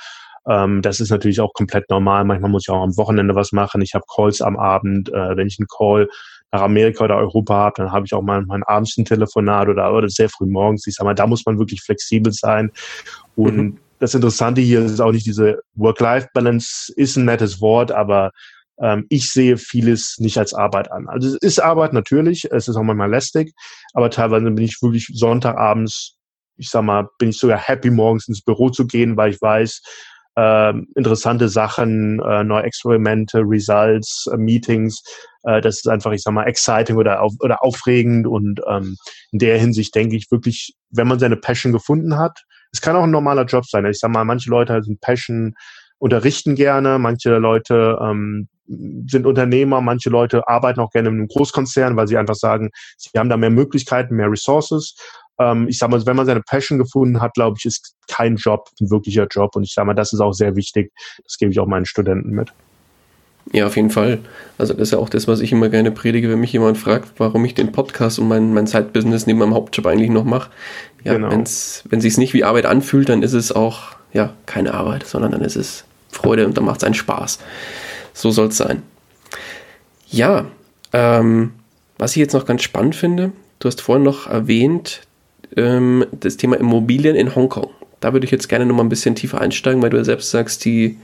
Ähm, das ist natürlich auch komplett normal. Manchmal muss ich auch am Wochenende was machen. Ich habe Calls am Abend. Äh, wenn ich einen Call nach Amerika oder Europa habe, dann habe ich auch mal mein abends ein Telefonat oder, oder sehr früh morgens. Ich sag mal, da muss man wirklich flexibel sein. Und mhm. das Interessante hier ist auch nicht diese Work-Life-Balance ist ein nettes Wort, aber ähm, ich sehe vieles nicht als Arbeit an. Also es ist Arbeit natürlich, es ist auch manchmal lästig, aber teilweise bin ich wirklich Sonntagabends, ich sag mal, bin ich sogar happy, morgens ins Büro zu gehen, weil ich weiß, äh, interessante Sachen, äh, neue Experimente, Results, äh, Meetings. Äh, das ist einfach, ich sag mal, exciting oder, auf, oder aufregend und ähm, in der Hinsicht denke ich wirklich, wenn man seine Passion gefunden hat, es kann auch ein normaler Job sein. Ich sag mal, manche Leute sind Passion, unterrichten gerne, manche Leute ähm, sind Unternehmer, manche Leute arbeiten auch gerne in einem Großkonzern, weil sie einfach sagen, sie haben da mehr Möglichkeiten, mehr Resources ähm, ich sag mal, wenn man seine Passion gefunden hat, glaube ich, ist kein Job ein wirklicher Job. Und ich sage mal, das ist auch sehr wichtig. Das gebe ich auch meinen Studenten mit. Ja, auf jeden Fall. Also das ist ja auch das, was ich immer gerne predige, wenn mich jemand fragt, warum ich den Podcast und mein, mein Side-Business neben meinem Hauptjob eigentlich noch mache. Ja, genau. wenn's, wenn sich nicht wie Arbeit anfühlt, dann ist es auch ja keine Arbeit, sondern dann ist es Freude und dann macht es einen Spaß. So soll es sein. Ja, ähm, was ich jetzt noch ganz spannend finde, du hast vorhin noch erwähnt, ähm, das Thema Immobilien in Hongkong. Da würde ich jetzt gerne noch mal ein bisschen tiefer einsteigen, weil du ja selbst sagst, die,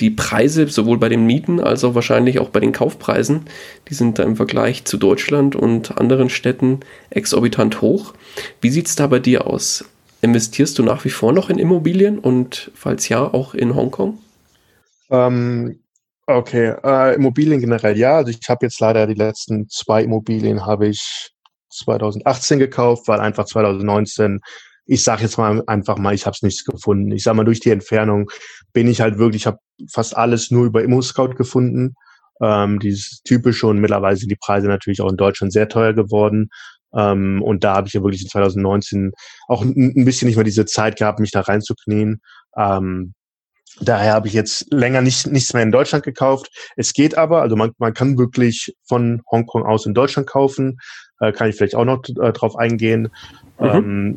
die Preise, sowohl bei den Mieten als auch wahrscheinlich auch bei den Kaufpreisen, die sind da im Vergleich zu Deutschland und anderen Städten exorbitant hoch. Wie sieht es da bei dir aus? Investierst du nach wie vor noch in Immobilien und falls ja, auch in Hongkong? Ähm, okay, äh, Immobilien generell ja. Also ich habe jetzt leider die letzten zwei Immobilien habe ich 2018 gekauft, weil einfach 2019 ich sage jetzt mal einfach mal, ich habe es nichts gefunden. Ich sage mal, durch die Entfernung bin ich halt wirklich, ich habe fast alles nur über ImmoScout gefunden. Ähm, dieses typische und mittlerweile sind die Preise natürlich auch in Deutschland sehr teuer geworden. Ähm, und da habe ich ja wirklich in 2019 auch ein, bisschen nicht mehr diese Zeit gehabt, mich da reinzuknien. Ähm, daher habe ich jetzt länger nicht, nichts mehr in Deutschland gekauft. Es geht aber, also man, man kann wirklich von Hongkong aus in Deutschland kaufen äh, kann ich vielleicht auch noch äh, drauf eingehen. Mhm. Ähm,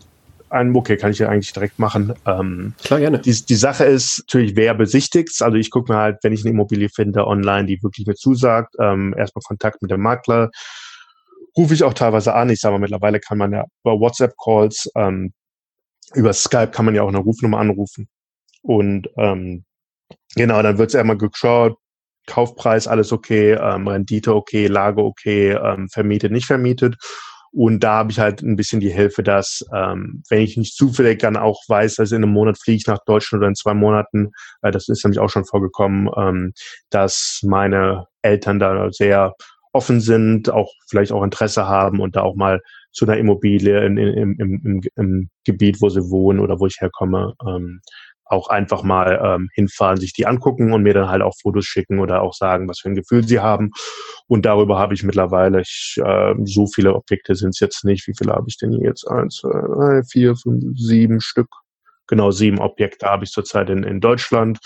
ein, okay, kann ich ja eigentlich direkt machen. Ähm, Klar, gerne. Die, die Sache ist natürlich, wer besichtigt Also ich gucke mir halt, wenn ich eine Immobilie finde online, die wirklich mir zusagt, ähm, erstmal Kontakt mit dem Makler. Rufe ich auch teilweise an. Ich sage mal, mittlerweile kann man ja über WhatsApp-Calls, ähm, über Skype kann man ja auch eine Rufnummer anrufen. Und ähm, genau, dann wird es einmal geschaut, Kaufpreis alles okay, ähm, Rendite okay, Lage okay, ähm, vermietet, nicht vermietet. Und da habe ich halt ein bisschen die Hilfe, dass ähm, wenn ich nicht zufällig dann auch weiß, dass in einem Monat fliege ich nach Deutschland oder in zwei Monaten, äh, das ist nämlich auch schon vorgekommen, ähm, dass meine Eltern da sehr offen sind, auch vielleicht auch Interesse haben und da auch mal zu einer Immobilie in, in, im, im, im Gebiet, wo sie wohnen oder wo ich herkomme, ähm, auch einfach mal ähm, hinfahren, sich die angucken und mir dann halt auch Fotos schicken oder auch sagen, was für ein Gefühl sie haben. Und darüber habe ich mittlerweile, ich, äh, so viele Objekte sind es jetzt nicht. Wie viele habe ich denn hier jetzt? Eins, zwei, drei, vier, fünf, sieben Stück. Genau, sieben Objekte habe ich zurzeit in, in Deutschland.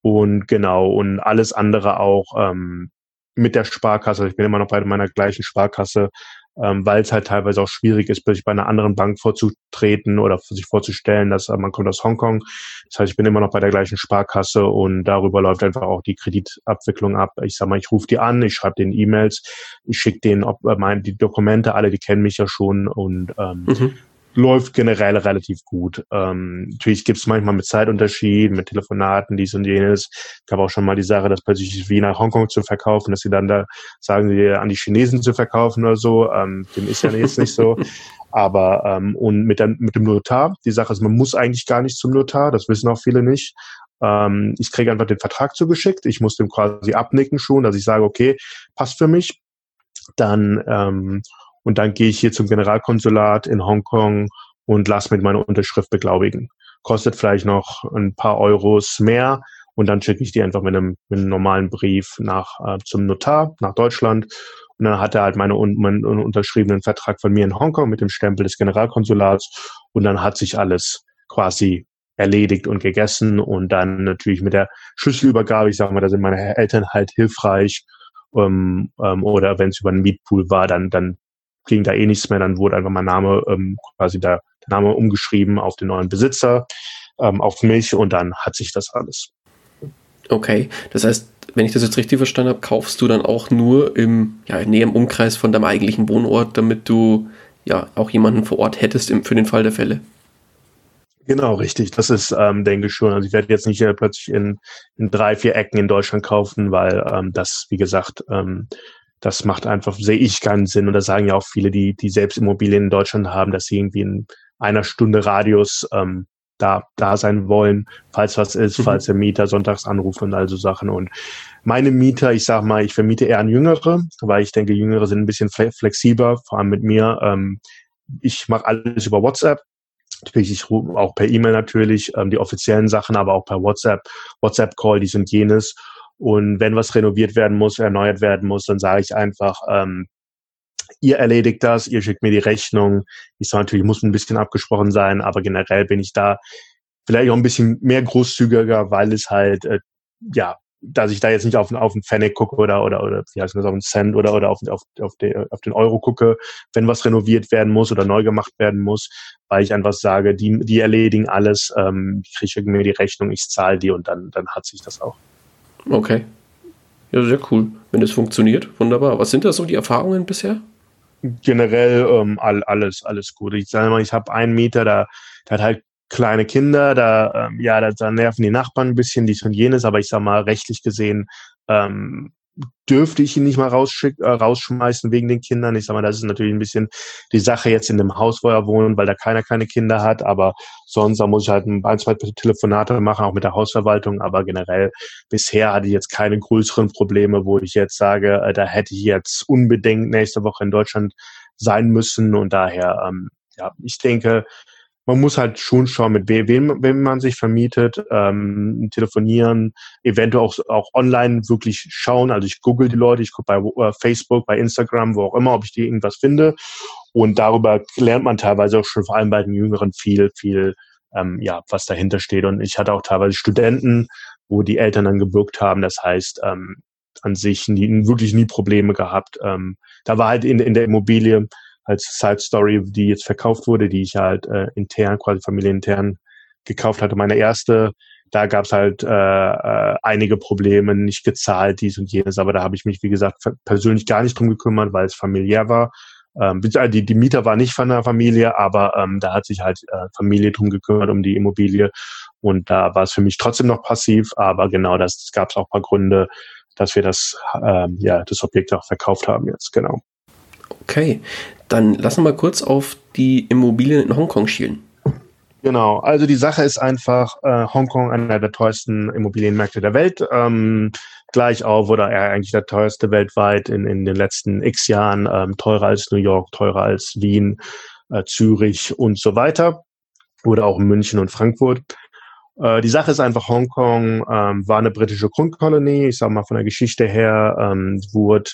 Und genau, und alles andere auch ähm, mit der Sparkasse. Ich bin immer noch bei meiner gleichen Sparkasse ähm, weil es halt teilweise auch schwierig ist, sich bei einer anderen Bank vorzutreten oder sich vorzustellen, dass äh, man kommt aus Hongkong. Das heißt, ich bin immer noch bei der gleichen Sparkasse und darüber läuft einfach auch die Kreditabwicklung ab. Ich sag mal, ich rufe die an, ich schreibe denen E-Mails, ich schicke denen ob, äh, meine, die Dokumente, alle, die kennen mich ja schon und ähm, mhm läuft generell relativ gut. Ähm, natürlich gibt es manchmal mit Zeitunterschieden, mit Telefonaten, dies und jenes. Ich habe auch schon mal die Sache, dass plötzlich wie nach Hongkong zu verkaufen, dass sie dann da sagen, sie an die Chinesen zu verkaufen oder so. Ähm, dem ist ja jetzt nicht so. Aber ähm, und mit, der, mit dem Notar, die Sache ist, man muss eigentlich gar nicht zum Notar, das wissen auch viele nicht. Ähm, ich kriege einfach den Vertrag zugeschickt, ich muss dem quasi abnicken schon, dass ich sage, okay, passt für mich. Dann ähm, und dann gehe ich hier zum Generalkonsulat in Hongkong und lasse mit meiner Unterschrift beglaubigen. Kostet vielleicht noch ein paar Euros mehr und dann schicke ich die einfach mit einem, mit einem normalen Brief nach äh, zum Notar nach Deutschland und dann hat er halt meine, meinen unterschriebenen Vertrag von mir in Hongkong mit dem Stempel des Generalkonsulats und dann hat sich alles quasi erledigt und gegessen und dann natürlich mit der Schlüsselübergabe, ich sage mal, da sind meine Eltern halt hilfreich ähm, ähm, oder wenn es über einen Mietpool war, dann, dann ging da eh nichts mehr, dann wurde einfach mein Name ähm, quasi der, der Name umgeschrieben auf den neuen Besitzer, ähm, auf mich und dann hat sich das alles. Okay, das heißt, wenn ich das jetzt richtig verstanden habe, kaufst du dann auch nur im ja, näheren Umkreis von deinem eigentlichen Wohnort, damit du ja auch jemanden vor Ort hättest im, für den Fall der Fälle. Genau, richtig. Das ist, ähm, denke ich schon. Also ich werde jetzt nicht äh, plötzlich in, in drei, vier Ecken in Deutschland kaufen, weil ähm, das, wie gesagt, ähm, das macht einfach, sehe ich keinen Sinn. Und das sagen ja auch viele, die, die selbst Immobilien in Deutschland haben, dass sie irgendwie in einer Stunde Radius ähm, da, da sein wollen, falls was ist, mhm. falls der Mieter sonntags anruft und all so Sachen. Und meine Mieter, ich sag mal, ich vermiete eher an Jüngere, weil ich denke, Jüngere sind ein bisschen flexibler, vor allem mit mir. Ähm, ich mache alles über WhatsApp. Ich auch per E-Mail natürlich, ähm, die offiziellen Sachen, aber auch per WhatsApp, WhatsApp-Call, dies und jenes. Und wenn was renoviert werden muss, erneuert werden muss, dann sage ich einfach, ähm, ihr erledigt das, ihr schickt mir die Rechnung. Ich sage natürlich, muss ein bisschen abgesprochen sein, aber generell bin ich da vielleicht auch ein bisschen mehr großzügiger, weil es halt, äh, ja, dass ich da jetzt nicht auf, auf einen Pfennig gucke oder, oder, oder wie heißt das, auf einen Cent oder, oder auf, auf, auf, de, auf den Euro gucke, wenn was renoviert werden muss oder neu gemacht werden muss, weil ich einfach sage, die, die erledigen alles, ähm, ich kriege mir die Rechnung, ich zahle die und dann, dann hat sich das auch. Okay. Ja, sehr cool. Wenn das funktioniert, wunderbar. Was sind da so die Erfahrungen bisher? generell ähm, all, alles, alles gut. Ich sage mal, ich habe einen Mieter, da, der hat halt kleine Kinder, da, ähm, ja, da, da nerven die Nachbarn ein bisschen, dies und jenes, aber ich sag mal, rechtlich gesehen ähm, dürfte ich ihn nicht mal äh, rausschmeißen wegen den Kindern. Ich sag mal, das ist natürlich ein bisschen die Sache jetzt in dem Haus, wo er wohnt, weil da keiner keine Kinder hat. Aber sonst da muss ich halt ein, zwei Telefonate machen, auch mit der Hausverwaltung. Aber generell bisher hatte ich jetzt keine größeren Probleme, wo ich jetzt sage, äh, da hätte ich jetzt unbedingt nächste Woche in Deutschland sein müssen. Und daher, ähm, ja, ich denke, man muss halt schon schauen, mit wem, wem man sich vermietet, ähm, telefonieren, eventuell auch, auch online wirklich schauen. Also ich google die Leute, ich gucke bei äh, Facebook, bei Instagram, wo auch immer, ob ich die irgendwas finde. Und darüber lernt man teilweise auch schon vor allem bei den Jüngeren viel, viel, ähm, ja, was dahinter steht. Und ich hatte auch teilweise Studenten, wo die Eltern dann gewirkt haben. Das heißt, ähm, an sich nie, wirklich nie Probleme gehabt. Ähm, da war halt in, in der Immobilie als Side Story, die jetzt verkauft wurde, die ich halt äh, intern, quasi familienintern gekauft hatte. Meine erste, da gab es halt äh, äh, einige Probleme, nicht gezahlt, dies und jenes, aber da habe ich mich, wie gesagt, persönlich gar nicht drum gekümmert, weil es familiär war. Ähm, die, die Mieter war nicht von der Familie, aber ähm, da hat sich halt äh, Familie drum gekümmert, um die Immobilie. Und da war es für mich trotzdem noch passiv, aber genau das, das gab es auch paar Gründe, dass wir das, ähm, ja, das Objekt auch verkauft haben jetzt, genau. Okay, dann lassen wir mal kurz auf die Immobilien in Hongkong schielen. Genau, also die Sache ist einfach, äh, Hongkong einer der teuersten Immobilienmärkte der Welt. Ähm, gleich auf oder er eigentlich der teuerste weltweit in, in den letzten x Jahren, ähm, teurer als New York, teurer als Wien, äh, Zürich und so weiter. Oder auch München und Frankfurt. Äh, die Sache ist einfach, Hongkong ähm, war eine britische Grundkolonie. Ich sage mal von der Geschichte her, ähm, wurde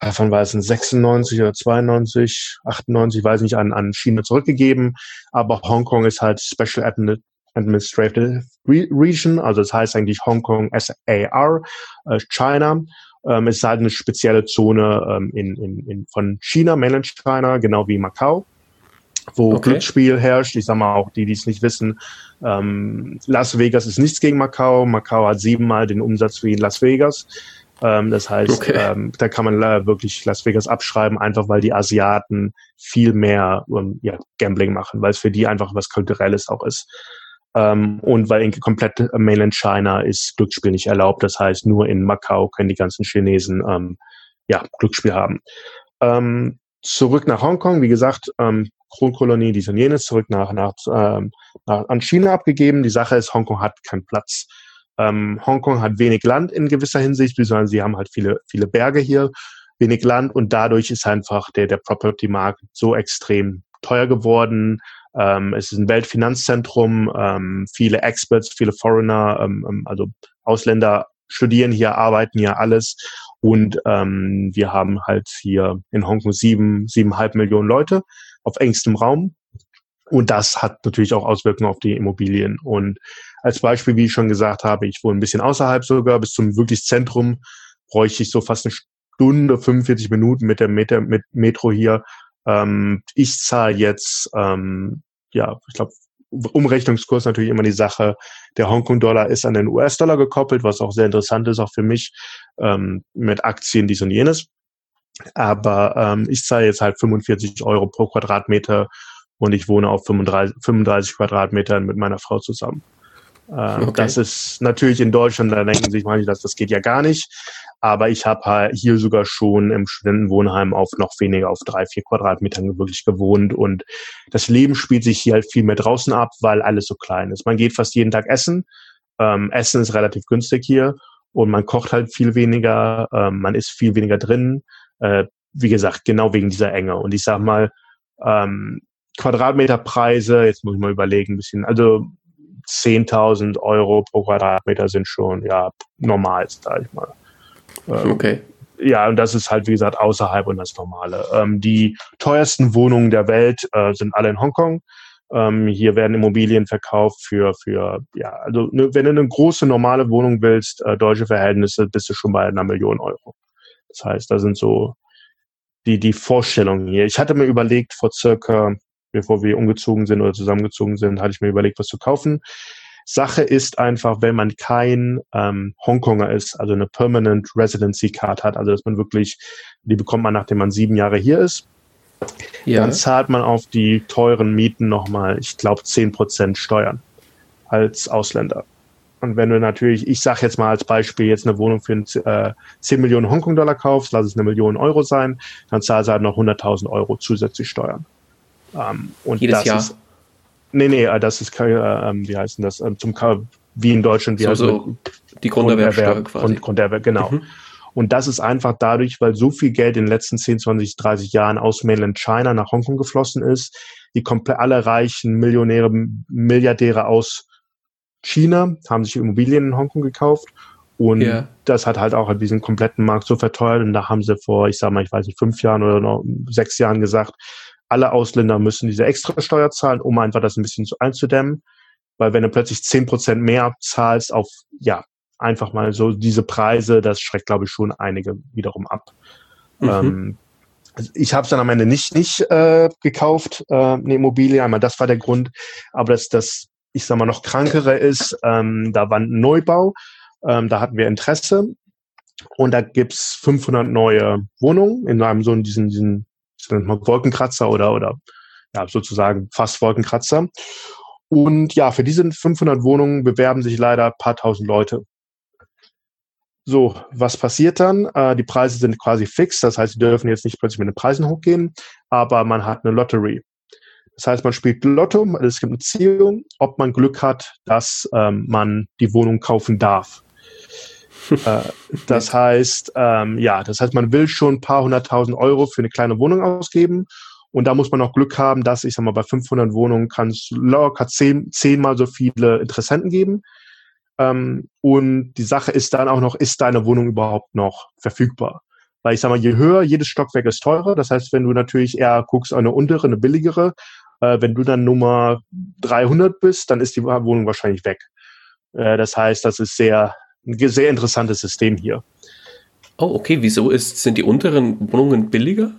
wann war es, in 96 oder 92, 98, weiß nicht, an, an China zurückgegeben. Aber Hongkong ist halt Special Administrative Region, also das heißt eigentlich Hongkong SAR, äh, China. Ähm, es ist halt eine spezielle Zone ähm, in, in, in, von China, Mainland China, genau wie Macau, wo okay. Glücksspiel herrscht. Ich sag mal auch die, die es nicht wissen, ähm, Las Vegas ist nichts gegen Macau. Macau hat siebenmal den Umsatz wie in Las Vegas. Ähm, das heißt, okay. ähm, da kann man äh, wirklich Las Vegas abschreiben, einfach weil die Asiaten viel mehr um, ja, Gambling machen, weil es für die einfach was Kulturelles auch ist. Ähm, und weil in komplett Mainland China ist Glücksspiel nicht erlaubt. Das heißt, nur in Macau können die ganzen Chinesen ähm, ja, Glücksspiel haben. Ähm, zurück nach Hongkong, wie gesagt, ähm, Kronkolonie, dies und jenes, zurück nach, nach, ähm, nach, an China abgegeben. Die Sache ist, Hongkong hat keinen Platz ähm, Hongkong hat wenig Land in gewisser Hinsicht, sondern sie haben halt viele, viele Berge hier, wenig Land und dadurch ist einfach der, der Property-Markt so extrem teuer geworden. Ähm, es ist ein Weltfinanzzentrum, ähm, viele Experts, viele Foreigner, ähm, ähm, also Ausländer studieren hier, arbeiten hier alles. Und ähm, wir haben halt hier in Hongkong sieben, siebeneinhalb Millionen Leute auf engstem Raum. Und das hat natürlich auch Auswirkungen auf die Immobilien. Und als Beispiel, wie ich schon gesagt habe, ich wohne ein bisschen außerhalb sogar, bis zum wirklich Zentrum bräuchte ich so fast eine Stunde, 45 Minuten mit der Meter, mit Metro hier. Ähm, ich zahle jetzt, ähm, ja, ich glaube, Umrechnungskurs natürlich immer die Sache. Der Hongkong-Dollar ist an den US-Dollar gekoppelt, was auch sehr interessant ist, auch für mich, ähm, mit Aktien, dies und jenes. Aber ähm, ich zahle jetzt halt 45 Euro pro Quadratmeter und ich wohne auf 35, 35 Quadratmetern mit meiner Frau zusammen. Äh, okay. Das ist natürlich in Deutschland, da denken sich manche, dass das geht ja gar nicht. Aber ich habe halt hier sogar schon im Studentenwohnheim auf noch weniger, auf drei, vier Quadratmetern wirklich gewohnt. Und das Leben spielt sich hier halt viel mehr draußen ab, weil alles so klein ist. Man geht fast jeden Tag essen. Ähm, essen ist relativ günstig hier und man kocht halt viel weniger, ähm, man ist viel weniger drin. Äh, wie gesagt, genau wegen dieser Enge. Und ich sag mal, ähm, Quadratmeterpreise, jetzt muss ich mal überlegen, ein bisschen, also 10.000 Euro pro Quadratmeter sind schon, ja, normal, sag ich mal. Ähm, okay. Ja, und das ist halt, wie gesagt, außerhalb und das Normale. Ähm, die teuersten Wohnungen der Welt äh, sind alle in Hongkong. Ähm, hier werden Immobilien verkauft für, für ja, also ne, wenn du eine große normale Wohnung willst, äh, deutsche Verhältnisse, bist du schon bei einer Million Euro. Das heißt, da sind so die, die Vorstellungen hier. Ich hatte mir überlegt, vor circa, bevor wir umgezogen sind oder zusammengezogen sind, hatte ich mir überlegt, was zu kaufen. Sache ist einfach, wenn man kein ähm, Hongkonger ist, also eine Permanent Residency Card hat, also dass man wirklich, die bekommt man, nachdem man sieben Jahre hier ist, ja. dann zahlt man auf die teuren Mieten nochmal, ich glaube, zehn Prozent Steuern als Ausländer. Und wenn du natürlich, ich sage jetzt mal als Beispiel, jetzt eine Wohnung für äh, 10 Millionen Hongkong-Dollar kaufst, lass es eine Million Euro sein, dann zahlst du halt noch 100.000 Euro zusätzlich Steuern. Ähm, und Jedes das Jahr? Ist, Nee, nee, äh, das ist, äh, ähm, wie heißt denn das, ähm, zum wie in Deutschland, wie so, heißt so die Grunderwerbsteuer quasi. Grund, Grunderwerb, genau. Mhm. Und das ist einfach dadurch, weil so viel Geld in den letzten 10, 20, 30 Jahren aus Mainland China nach Hongkong geflossen ist. Die komplett alle reichen Millionäre, Milliardäre aus China haben sich Immobilien in Hongkong gekauft. Und yeah. das hat halt auch diesen kompletten Markt so verteuert. Und da haben sie vor, ich sag mal, ich weiß nicht, fünf Jahren oder noch sechs Jahren gesagt, alle Ausländer müssen diese Extrasteuer zahlen, um einfach das ein bisschen einzudämmen. Weil wenn du plötzlich zehn Prozent mehr zahlst auf, ja, einfach mal so diese Preise, das schreckt, glaube ich, schon einige wiederum ab. Mhm. Ähm, also ich habe es dann am Ende nicht, nicht äh, gekauft, äh, eine Immobilie. Einmal das war der Grund. Aber das, das ich sag mal, noch krankere ist, ähm, da war ein Neubau. Ähm, da hatten wir Interesse. Und da gibt's 500 neue Wohnungen in einem so diesen, diesen Wolkenkratzer oder, oder ja, sozusagen fast Wolkenkratzer. Und ja, für diese 500 Wohnungen bewerben sich leider ein paar tausend Leute. So, was passiert dann? Äh, die Preise sind quasi fix, das heißt, sie dürfen jetzt nicht plötzlich mit den Preisen hochgehen, aber man hat eine Lottery. Das heißt, man spielt Lotto, es gibt eine Ziehung, ob man Glück hat, dass ähm, man die Wohnung kaufen darf. Äh, das heißt, ähm, ja, das heißt, man will schon ein paar hunderttausend Euro für eine kleine Wohnung ausgeben. Und da muss man auch Glück haben, dass, ich sag mal, bei 500 Wohnungen kann es locker zehn, zehnmal so viele Interessenten geben. Ähm, und die Sache ist dann auch noch, ist deine Wohnung überhaupt noch verfügbar? Weil ich sag mal, je höher, jedes Stockwerk ist teurer. Das heißt, wenn du natürlich eher guckst, eine untere, eine billigere, äh, wenn du dann Nummer 300 bist, dann ist die Wohnung wahrscheinlich weg. Äh, das heißt, das ist sehr, ein sehr interessantes System hier. Oh, okay. Wieso ist, sind die unteren Wohnungen billiger?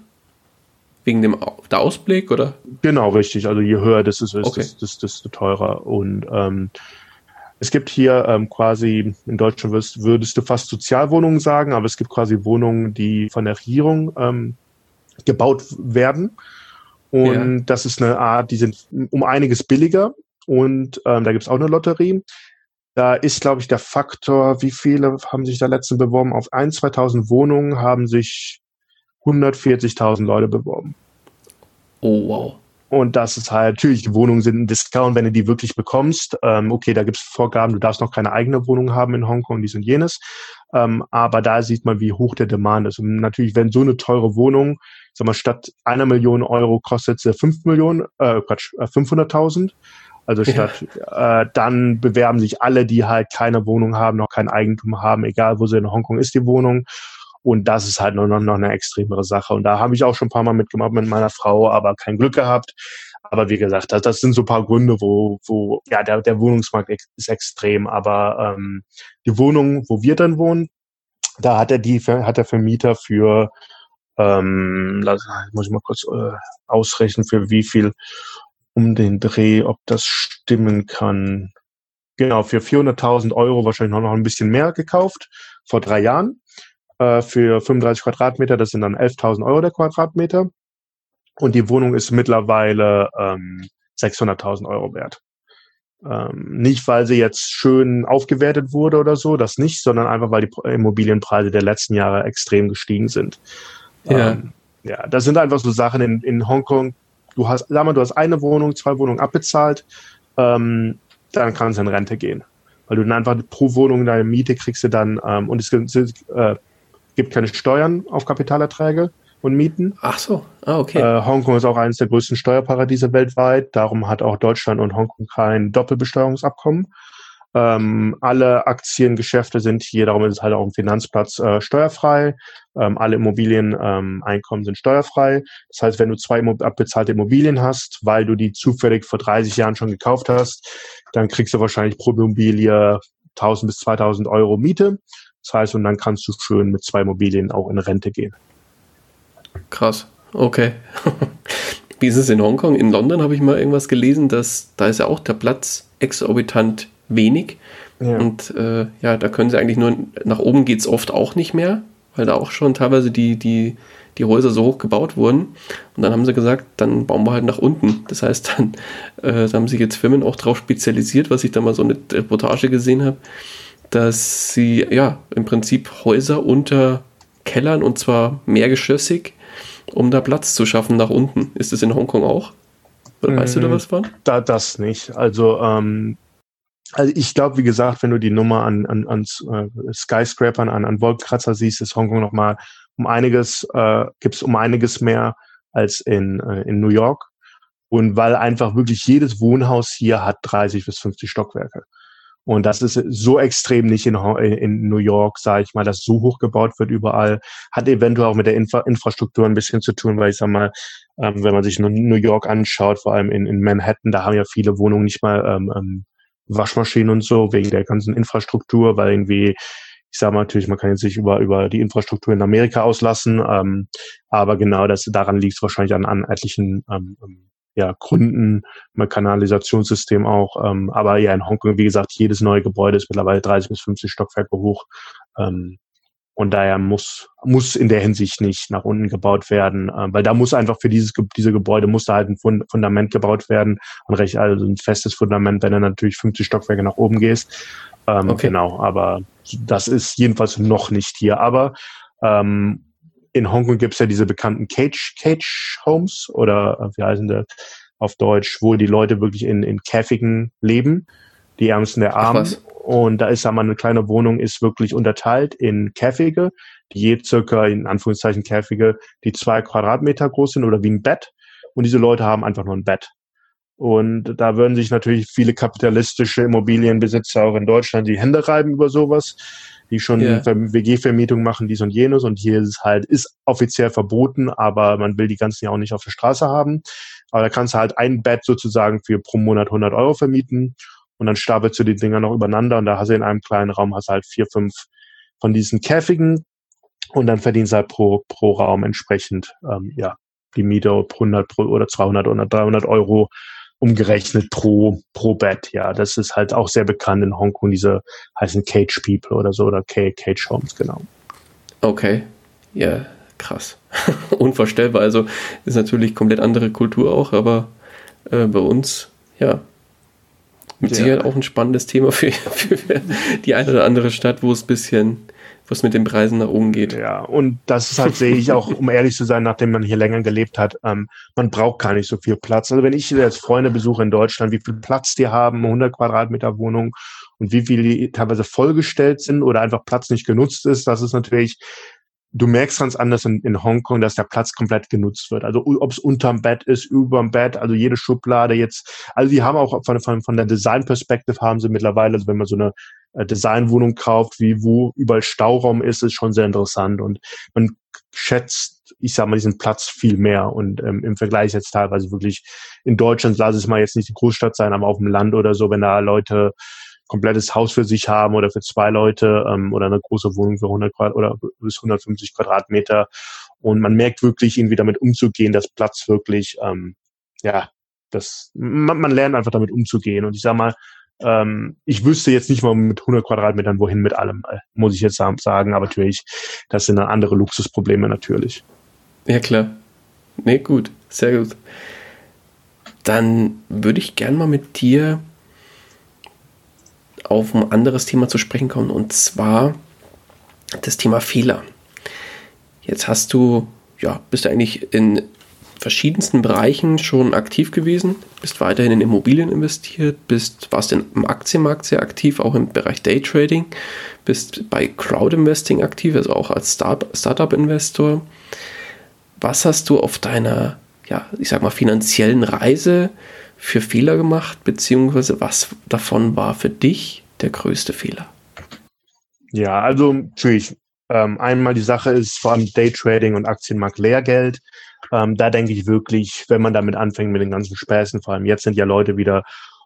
Wegen dem der Ausblick oder? Genau, richtig. Also je höher das ist, okay. desto, teurer. Und ähm, es gibt hier ähm, quasi, in Deutschland würdest, würdest, du fast Sozialwohnungen sagen, aber es gibt quasi Wohnungen, die von der Regierung ähm, gebaut werden. Und ja. das ist eine Art, die sind um einiges billiger. Und ähm, da gibt es auch eine Lotterie. Da ist, glaube ich, der Faktor, wie viele haben sich da letztens beworben? Auf 1.000, 2.000 Wohnungen haben sich 140.000 Leute beworben. Oh, wow. und das ist halt, natürlich, die Wohnungen sind ein Discount, wenn du die wirklich bekommst. Ähm, okay, da gibt es Vorgaben, du darfst noch keine eigene Wohnung haben in Hongkong, dies und jenes. Ähm, aber da sieht man, wie hoch der Demand ist. Und natürlich, wenn so eine teure Wohnung, sag mal, statt einer Million Euro kostet sie fünf Millionen, äh, Quatsch, 500.000. Also statt, ja. äh, dann bewerben sich alle, die halt keine Wohnung haben, noch kein Eigentum haben, egal wo sie in Hongkong ist, die Wohnung. Und das ist halt noch, noch eine extremere Sache. Und da habe ich auch schon ein paar Mal mitgemacht mit meiner Frau, aber kein Glück gehabt. Aber wie gesagt, das, das sind so ein paar Gründe, wo, wo ja, der, der Wohnungsmarkt ist extrem. Aber ähm, die Wohnung, wo wir dann wohnen, da hat er die, hat der Vermieter für, ähm, muss ich mal kurz äh, ausrechnen, für wie viel um den Dreh, ob das stimmen kann. Genau, für 400.000 Euro wahrscheinlich noch ein bisschen mehr gekauft, vor drei Jahren äh, für 35 Quadratmeter. Das sind dann 11.000 Euro der Quadratmeter. Und die Wohnung ist mittlerweile ähm, 600.000 Euro wert. Ähm, nicht, weil sie jetzt schön aufgewertet wurde oder so, das nicht, sondern einfach, weil die Immobilienpreise der letzten Jahre extrem gestiegen sind. Ja, ähm, ja das sind einfach so Sachen in, in Hongkong. Du hast, sag mal, du hast eine Wohnung, zwei Wohnungen abbezahlt, ähm, dann kannst du in Rente gehen. Weil du dann einfach pro Wohnung deine Miete kriegst du dann, ähm, und es gibt, äh, gibt keine Steuern auf Kapitalerträge und Mieten. Ach so, ah, okay. Äh, Hongkong ist auch eines der größten Steuerparadiese weltweit. Darum hat auch Deutschland und Hongkong kein Doppelbesteuerungsabkommen. Ähm, alle Aktiengeschäfte sind hier, darum ist es halt auch im Finanzplatz äh, steuerfrei. Ähm, alle Immobilieneinkommen ähm, sind steuerfrei. Das heißt, wenn du zwei abbezahlte Immobilien hast, weil du die zufällig vor 30 Jahren schon gekauft hast, dann kriegst du wahrscheinlich pro Immobilie 1000 bis 2000 Euro Miete. Das heißt, und dann kannst du schön mit zwei Immobilien auch in Rente gehen. Krass, okay. Wie ist es in Hongkong? In London habe ich mal irgendwas gelesen, dass da ist ja auch der Platz exorbitant wenig. Ja. Und äh, ja, da können sie eigentlich nur, nach oben geht es oft auch nicht mehr, weil da auch schon teilweise die, die, die Häuser so hoch gebaut wurden. Und dann haben sie gesagt, dann bauen wir halt nach unten. Das heißt, dann äh, da haben sich jetzt Firmen auch darauf spezialisiert, was ich da mal so eine Reportage gesehen habe, dass sie ja im Prinzip Häuser unter Kellern und zwar mehrgeschossig, um da Platz zu schaffen nach unten. Ist das in Hongkong auch? Weißt du da mm, was von? Da, das nicht. Also, ähm, also ich glaube, wie gesagt, wenn du die Nummer an, an, an äh, Skyscrapern, an, an Wolkenkratzer siehst, ist Hongkong nochmal um einiges, äh, gibt um einiges mehr als in, äh, in New York. Und weil einfach wirklich jedes Wohnhaus hier hat 30 bis 50 Stockwerke. Und das ist so extrem nicht in, in New York, sage ich mal, dass so hoch gebaut wird überall. Hat eventuell auch mit der Infra Infrastruktur ein bisschen zu tun, weil ich sag mal, ähm, wenn man sich New York anschaut, vor allem in, in Manhattan, da haben ja viele Wohnungen nicht mal ähm, ähm, Waschmaschinen und so, wegen der ganzen Infrastruktur, weil irgendwie ich sage mal natürlich, man kann jetzt sich über, über die Infrastruktur in Amerika auslassen, ähm, aber genau das daran liegt wahrscheinlich an, an etlichen ähm, ähm ja, Gründen, mein Kanalisationssystem auch. Ähm, aber ja, in Hongkong, wie gesagt, jedes neue Gebäude ist mittlerweile 30 bis 50 Stockwerke hoch. Ähm, und daher muss, muss in der Hinsicht nicht nach unten gebaut werden, äh, weil da muss einfach für dieses, diese Gebäude muss da halt ein Fundament gebaut werden, ein recht, also ein festes Fundament, wenn du natürlich 50 Stockwerke nach oben gehst. Ähm, okay. Genau, aber das ist jedenfalls noch nicht hier. Aber ähm, in Hongkong gibt es ja diese bekannten Cage, Cage Homes oder äh, wie heißen die auf Deutsch, wo die Leute wirklich in, in Käfigen leben, die Ärmsten der Armen. Und da ist einmal eine kleine Wohnung, ist wirklich unterteilt in Käfige, die je circa, in Anführungszeichen Käfige, die zwei Quadratmeter groß sind oder wie ein Bett. Und diese Leute haben einfach nur ein Bett. Und da würden sich natürlich viele kapitalistische Immobilienbesitzer auch in Deutschland die Hände reiben über sowas die schon yeah. WG-Vermietung machen, dies und jenes. Und hier ist es halt, ist offiziell verboten, aber man will die ganzen ja auch nicht auf der Straße haben. Aber da kannst du halt ein Bett sozusagen für pro Monat 100 Euro vermieten und dann stapelst du die Dinger noch übereinander und da hast du in einem kleinen Raum hast halt vier, fünf von diesen Käfigen und dann verdienst du halt pro, pro Raum entsprechend, ähm, ja, die Miete 100 oder 200 oder 300 Euro umgerechnet pro, pro Bett. Ja, das ist halt auch sehr bekannt in Hongkong, diese heißen Cage People oder so oder Cage Homes, genau. Okay, ja, krass. Unvorstellbar. Also ist natürlich komplett andere Kultur auch, aber äh, bei uns, ja, Mit ja. Sicherheit auch ein spannendes Thema für, für die eine oder andere Stadt, wo es ein bisschen wo es mit den Preisen nach oben geht. Ja, und das ist halt, sehe ich auch, um ehrlich zu sein, nachdem man hier länger gelebt hat, ähm, man braucht gar nicht so viel Platz. Also wenn ich jetzt Freunde besuche in Deutschland, wie viel Platz die haben, 100 Quadratmeter Wohnung und wie viel die teilweise vollgestellt sind oder einfach Platz nicht genutzt ist, das ist natürlich du merkst ganz anders in, in Hongkong, dass der Platz komplett genutzt wird. Also ob es unterm Bett ist, überm Bett, also jede Schublade jetzt. Also die haben auch von, von, von der Design-Perspektive haben sie mittlerweile, also wenn man so eine äh, Designwohnung kauft, wie wo überall Stauraum ist, ist schon sehr interessant und man schätzt, ich sag mal, diesen Platz viel mehr und ähm, im Vergleich jetzt teilweise wirklich in Deutschland, lass es mal jetzt nicht die Großstadt sein, aber auf dem Land oder so, wenn da Leute komplettes Haus für sich haben oder für zwei Leute ähm, oder eine große Wohnung für 100 Quadrat oder bis 150 Quadratmeter und man merkt wirklich irgendwie damit umzugehen, dass Platz wirklich ähm, ja das man, man lernt einfach damit umzugehen und ich sag mal ähm, ich wüsste jetzt nicht mal mit 100 Quadratmetern wohin mit allem, äh, muss ich jetzt sagen. Aber natürlich, das sind dann andere Luxusprobleme natürlich. Ja, klar. Nee, gut. Sehr gut. Dann würde ich gern mal mit dir auf ein anderes Thema zu sprechen kommen. Und zwar das Thema Fehler. Jetzt hast du, ja, bist du eigentlich in verschiedensten Bereichen schon aktiv gewesen, bist weiterhin in Immobilien investiert, bist, warst im Aktienmarkt sehr aktiv, auch im Bereich Daytrading, bist bei Crowdinvesting aktiv, also auch als Startup-Investor. Was hast du auf deiner, ja, ich sag mal, finanziellen Reise für Fehler gemacht, beziehungsweise was davon war für dich der größte Fehler? Ja, also natürlich. Ähm, einmal die Sache ist vor allem Daytrading und Aktienmarkt Lehrgeld. Ähm, da denke ich wirklich, wenn man damit anfängt mit den ganzen Späßen, vor allem jetzt sind ja Leute wieder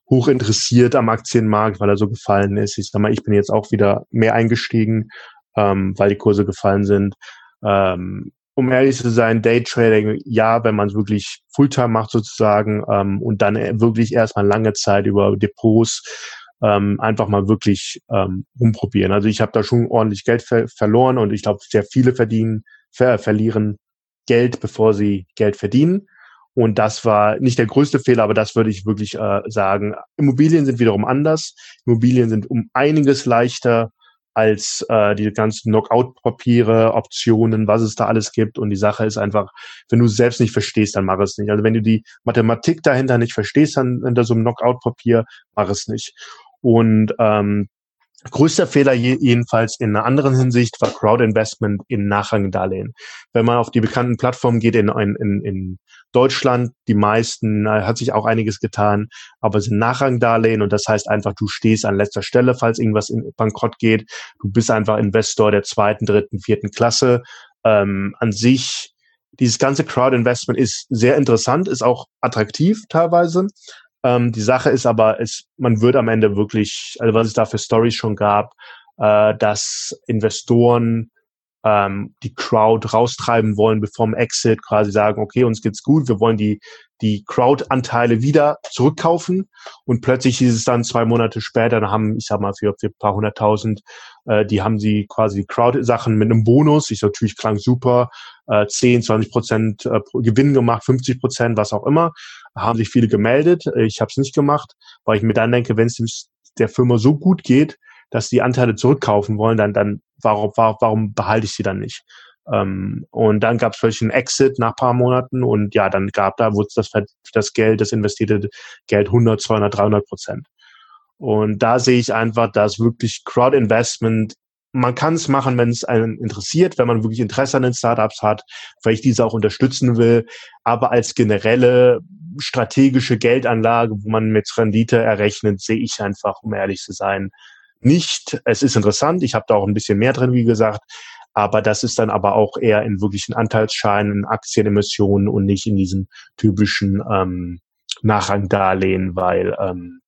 hoch interessiert am Aktienmarkt, weil er so gefallen ist. Ich sag mal, ich bin jetzt auch wieder mehr eingestiegen, ähm, weil die Kurse gefallen sind. Ähm, um ehrlich zu sein, Daytrading, ja, wenn man es wirklich Fulltime macht sozusagen ähm, und dann wirklich erstmal lange Zeit über Depots ähm, einfach mal wirklich ähm, umprobieren. Also ich habe da schon ordentlich Geld ver verloren und ich glaube, sehr viele verdienen, ver verlieren Geld, bevor sie Geld verdienen. Und das war nicht der größte Fehler, aber das würde ich wirklich äh, sagen. Immobilien sind wiederum anders. Immobilien sind um einiges leichter als äh, die ganzen Knockout-Papiere, Optionen, was es da alles gibt. Und die Sache ist einfach, wenn du es selbst nicht verstehst, dann mach es nicht. Also wenn du die Mathematik dahinter nicht verstehst, dann hinter so einem Knockout-Papier, mach es nicht. Und ähm, Größter Fehler jedenfalls in einer anderen Hinsicht war Crowd-Investment in Nachrangdarlehen. Wenn man auf die bekannten Plattformen geht in, in, in Deutschland, die meisten, hat sich auch einiges getan, aber sind Nachrangdarlehen und das heißt einfach, du stehst an letzter Stelle, falls irgendwas in bankrott geht. Du bist einfach Investor der zweiten, dritten, vierten Klasse. Ähm, an sich, dieses ganze Crowd-Investment ist sehr interessant, ist auch attraktiv teilweise, ähm, die Sache ist aber, es, man wird am Ende wirklich, also was es da für Stories schon gab, äh, dass Investoren ähm, die Crowd raustreiben wollen, bevor im Exit quasi sagen, okay, uns geht's gut, wir wollen die, die Crowd-Anteile wieder zurückkaufen. Und plötzlich hieß es dann zwei Monate später, dann haben, ich sag mal, für, für ein paar hunderttausend, äh, die haben sie quasi Crowd-Sachen mit einem Bonus, ich natürlich klang super, äh, 10, 20 Prozent äh, Gewinn gemacht, 50 Prozent, was auch immer. Haben sich viele gemeldet. Ich habe es nicht gemacht, weil ich mir dann denke, wenn es der Firma so gut geht, dass die Anteile zurückkaufen wollen, dann, dann warum, warum, warum behalte ich sie dann nicht? Ähm, und dann gab es vielleicht einen Exit nach paar Monaten und ja, dann gab da, wurde das, das Geld, das investierte Geld 100, 200, 300 Prozent. Und da sehe ich einfach, dass wirklich Crowd Investment man kann es machen, wenn es einen interessiert, wenn man wirklich Interesse an den Startups hat, weil ich diese auch unterstützen will. Aber als generelle strategische Geldanlage, wo man mit Rendite errechnet, sehe ich einfach, um ehrlich zu sein, nicht. Es ist interessant, ich habe da auch ein bisschen mehr drin, wie gesagt, aber das ist dann aber auch eher in wirklichen Anteilsscheinen, Aktienemissionen und nicht in diesen typischen ähm, Nachrangdarlehen, weil ähm,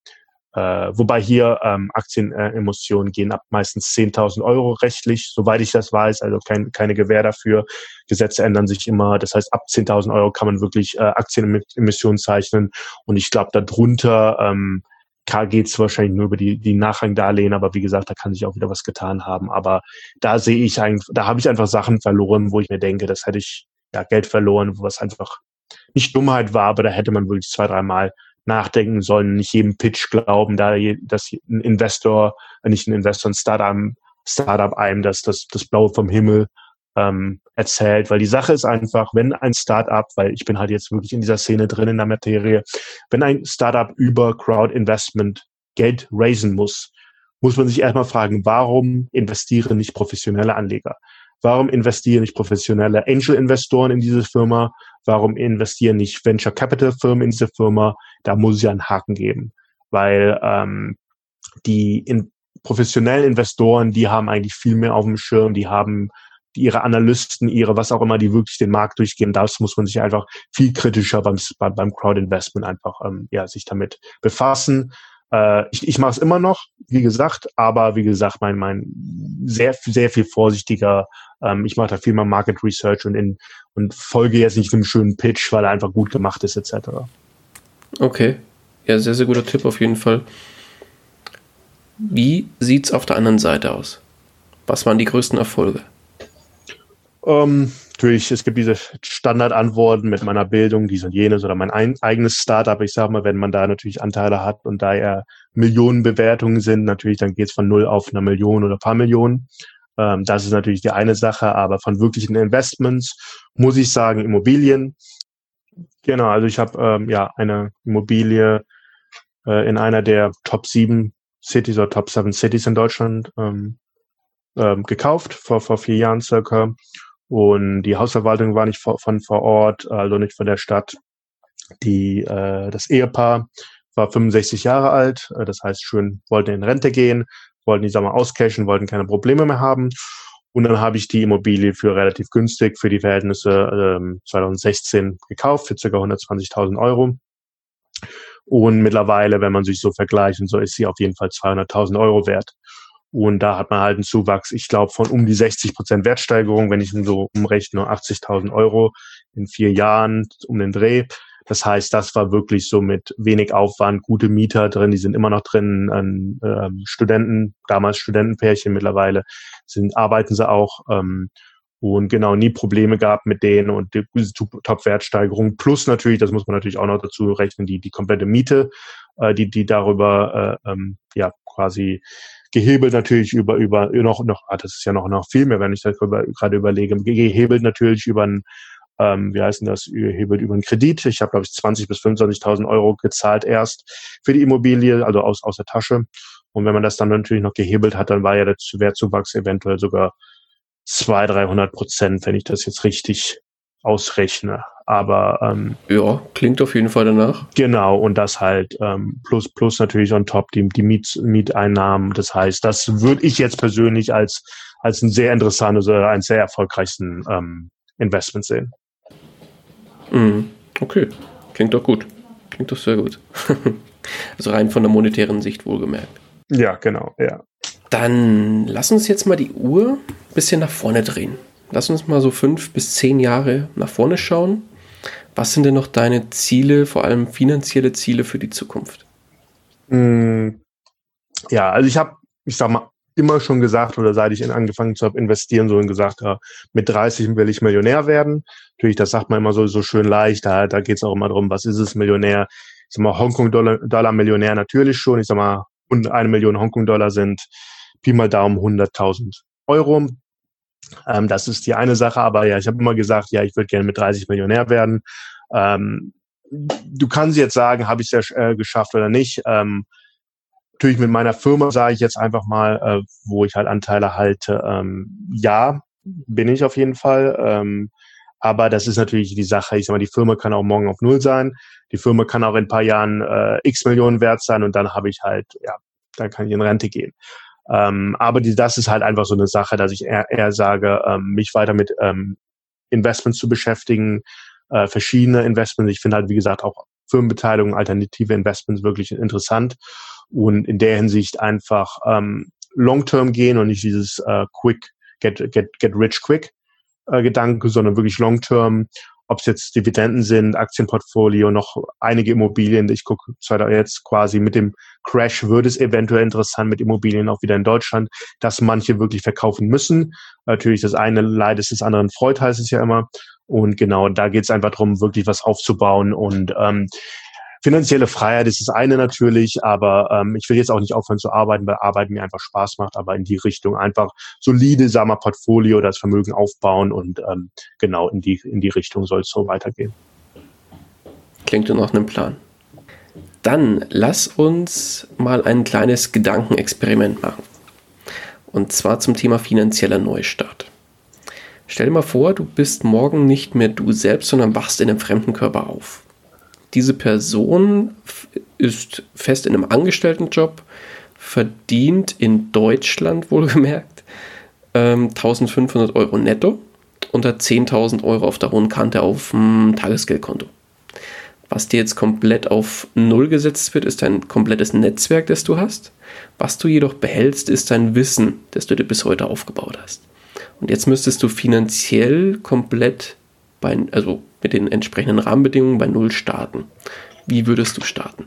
äh, wobei hier ähm, Aktienemissionen gehen ab meistens 10.000 Euro rechtlich, soweit ich das weiß, also kein, keine Gewähr dafür. Gesetze ändern sich immer. Das heißt, ab 10.000 Euro kann man wirklich äh, Aktienemissionen zeichnen. Und ich glaube, darunter ähm, geht es wahrscheinlich nur über die, die Nachrangdarlehen, aber wie gesagt, da kann sich auch wieder was getan haben. Aber da sehe ich eigentlich, da habe ich einfach Sachen verloren, wo ich mir denke, das hätte ich ja Geld verloren, was einfach nicht Dummheit war, aber da hätte man wirklich zwei, dreimal nachdenken sollen, nicht jedem Pitch glauben, da dass ein Investor, äh, nicht ein Investor, ein Startup, Startup einem das, das, das Blaue vom Himmel ähm, erzählt, weil die Sache ist einfach, wenn ein Startup, weil ich bin halt jetzt wirklich in dieser Szene drin in der Materie, wenn ein Startup über Crowd Investment Geld raisen muss, muss man sich erstmal fragen, warum investieren nicht professionelle Anleger? Warum investieren nicht professionelle Angel-Investoren in diese Firma? Warum investieren nicht Venture Capital-Firmen in diese Firma? Da muss es ja einen Haken geben, weil ähm, die in professionellen Investoren, die haben eigentlich viel mehr auf dem Schirm, die haben ihre Analysten, ihre was auch immer, die wirklich den Markt durchgehen. Das muss man sich einfach viel kritischer beim, beim Crowd Investment einfach ähm, ja, sich damit befassen. Äh, ich ich mache es immer noch, wie gesagt, aber wie gesagt, mein, mein sehr, sehr viel vorsichtiger. Ähm, ich mache da viel mehr Market Research und, in, und folge jetzt nicht einem schönen Pitch, weil er einfach gut gemacht ist, etc. Okay. Ja, sehr, sehr guter Tipp auf jeden Fall. Wie sieht's auf der anderen Seite aus? Was waren die größten Erfolge? Ähm, natürlich, es gibt diese Standardantworten mit meiner Bildung, dies und jenes oder mein ein, eigenes Startup. Ich sage mal, wenn man da natürlich Anteile hat und da ja Millionen Bewertungen sind, natürlich, dann geht es von null auf eine Million oder paar Millionen. Ähm, das ist natürlich die eine Sache, aber von wirklichen Investments muss ich sagen, Immobilien. Genau, also ich habe ähm, ja eine Immobilie äh, in einer der Top 7 Cities oder Top 7 Cities in Deutschland ähm, ähm, gekauft, vor, vor vier Jahren circa. Und die Hausverwaltung war nicht von vor Ort, also nicht von der Stadt. Die, äh, das Ehepaar war 65 Jahre alt, äh, das heißt schön, wollten in Rente gehen, wollten die Sommer auscashen, wollten keine Probleme mehr haben. Und dann habe ich die Immobilie für relativ günstig für die Verhältnisse ähm, 2016 gekauft, für ca. 120.000 Euro. Und mittlerweile, wenn man sich so vergleicht, und so ist sie auf jeden Fall 200.000 Euro wert. Und da hat man halt einen Zuwachs, ich glaube, von um die 60 Prozent Wertsteigerung, wenn ich so umrechne, 80.000 Euro in vier Jahren um den Dreh. Das heißt, das war wirklich so mit wenig Aufwand, gute Mieter drin, die sind immer noch drin, ähm, ähm Studenten, damals Studentenpärchen, mittlerweile sind, arbeiten sie auch. Ähm, und genau nie Probleme gehabt mit denen und die Top-Wertsteigerung. Plus natürlich, das muss man natürlich auch noch dazu rechnen, die, die komplette Miete, äh, die, die darüber äh, ähm, ja quasi gehebelt natürlich über, über noch, noch, ah, das ist ja noch, noch viel mehr, wenn ich darüber gerade überlege, gehebelt natürlich über ein, ähm, wie heißt denn das, gehebelt über einen Kredit. Ich habe, glaube ich, 20.000 bis 25.000 Euro gezahlt erst für die Immobilie, also aus, aus der Tasche. Und wenn man das dann natürlich noch gehebelt hat, dann war ja der Wertzuwachs eventuell sogar 200, 300 Prozent, wenn ich das jetzt richtig ausrechne. Aber ähm, ja, klingt auf jeden Fall danach. Genau, und das halt ähm, plus plus natürlich on top die, die Miet, Mieteinnahmen. Das heißt, das würde ich jetzt persönlich als als ein sehr interessantes oder ein sehr erfolgreichsten ähm, Investment sehen. Mhm. Okay, klingt doch gut. Klingt doch sehr gut. also rein von der monetären Sicht wohlgemerkt. Ja, genau, ja. Dann lass uns jetzt mal die Uhr ein bisschen nach vorne drehen. Lass uns mal so fünf bis zehn Jahre nach vorne schauen. Was sind denn noch deine Ziele, vor allem finanzielle Ziele für die Zukunft? Hm, ja, also ich habe, ich sag mal, immer schon gesagt oder seit ich angefangen habe investieren, so gesagt, ja, mit 30 will ich Millionär werden. Natürlich, das sagt man immer so, so schön leicht, da, da geht es auch immer darum, was ist es Millionär? Ich sag mal, Hongkong-Dollar-Millionär natürlich schon. Ich sag mal, eine Million Hongkong-Dollar sind Pi mal Daumen 100.000 Euro. Ähm, das ist die eine Sache, aber ja, ich habe immer gesagt, ja, ich würde gerne mit 30 Millionär werden. Ähm, du kannst jetzt sagen, habe ich es ja äh, geschafft oder nicht. Ähm, natürlich mit meiner Firma sage ich jetzt einfach mal, äh, wo ich halt Anteile halte, ähm, ja, bin ich auf jeden Fall. Ähm, aber das ist natürlich die Sache. Ich sag mal, die Firma kann auch morgen auf Null sein. Die Firma kann auch in ein paar Jahren äh, x Millionen wert sein und dann habe ich halt, ja, dann kann ich in Rente gehen. Ähm, aber die, das ist halt einfach so eine Sache, dass ich eher, eher sage, ähm, mich weiter mit ähm, Investments zu beschäftigen, äh, verschiedene Investments. Ich finde halt, wie gesagt, auch Firmenbeteiligung, alternative Investments wirklich interessant und in der Hinsicht einfach ähm, Long-Term gehen und nicht dieses äh, Quick, get, get, get rich quick äh, Gedanke, sondern wirklich Long-Term ob es jetzt Dividenden sind, Aktienportfolio, noch einige Immobilien. Ich gucke jetzt quasi mit dem Crash wird es eventuell interessant mit Immobilien auch wieder in Deutschland, dass manche wirklich verkaufen müssen. Natürlich das eine Leid ist des anderen Freud, heißt es ja immer. Und genau, da geht es einfach darum, wirklich was aufzubauen und ähm, finanzielle Freiheit ist das eine natürlich, aber ähm, ich will jetzt auch nicht aufhören zu arbeiten, weil Arbeiten mir einfach Spaß macht, aber in die Richtung einfach solide, sagen wir, Portfolio, das Vermögen aufbauen und ähm, genau in die, in die Richtung soll es so weitergehen. Klingt nach einem Plan. Dann lass uns mal ein kleines Gedankenexperiment machen. Und zwar zum Thema finanzieller Neustart. Stell dir mal vor, du bist morgen nicht mehr du selbst, sondern wachst in einem fremden Körper auf. Diese Person ist fest in einem Angestelltenjob, verdient in Deutschland wohlgemerkt ähm, 1500 Euro netto und hat 10.000 Euro auf der hohen Kante auf dem Tagesgeldkonto. Was dir jetzt komplett auf Null gesetzt wird, ist dein komplettes Netzwerk, das du hast. Was du jedoch behältst, ist dein Wissen, das du dir bis heute aufgebaut hast. Und jetzt müsstest du finanziell komplett bei, also mit den entsprechenden Rahmenbedingungen bei Null starten. Wie würdest du starten?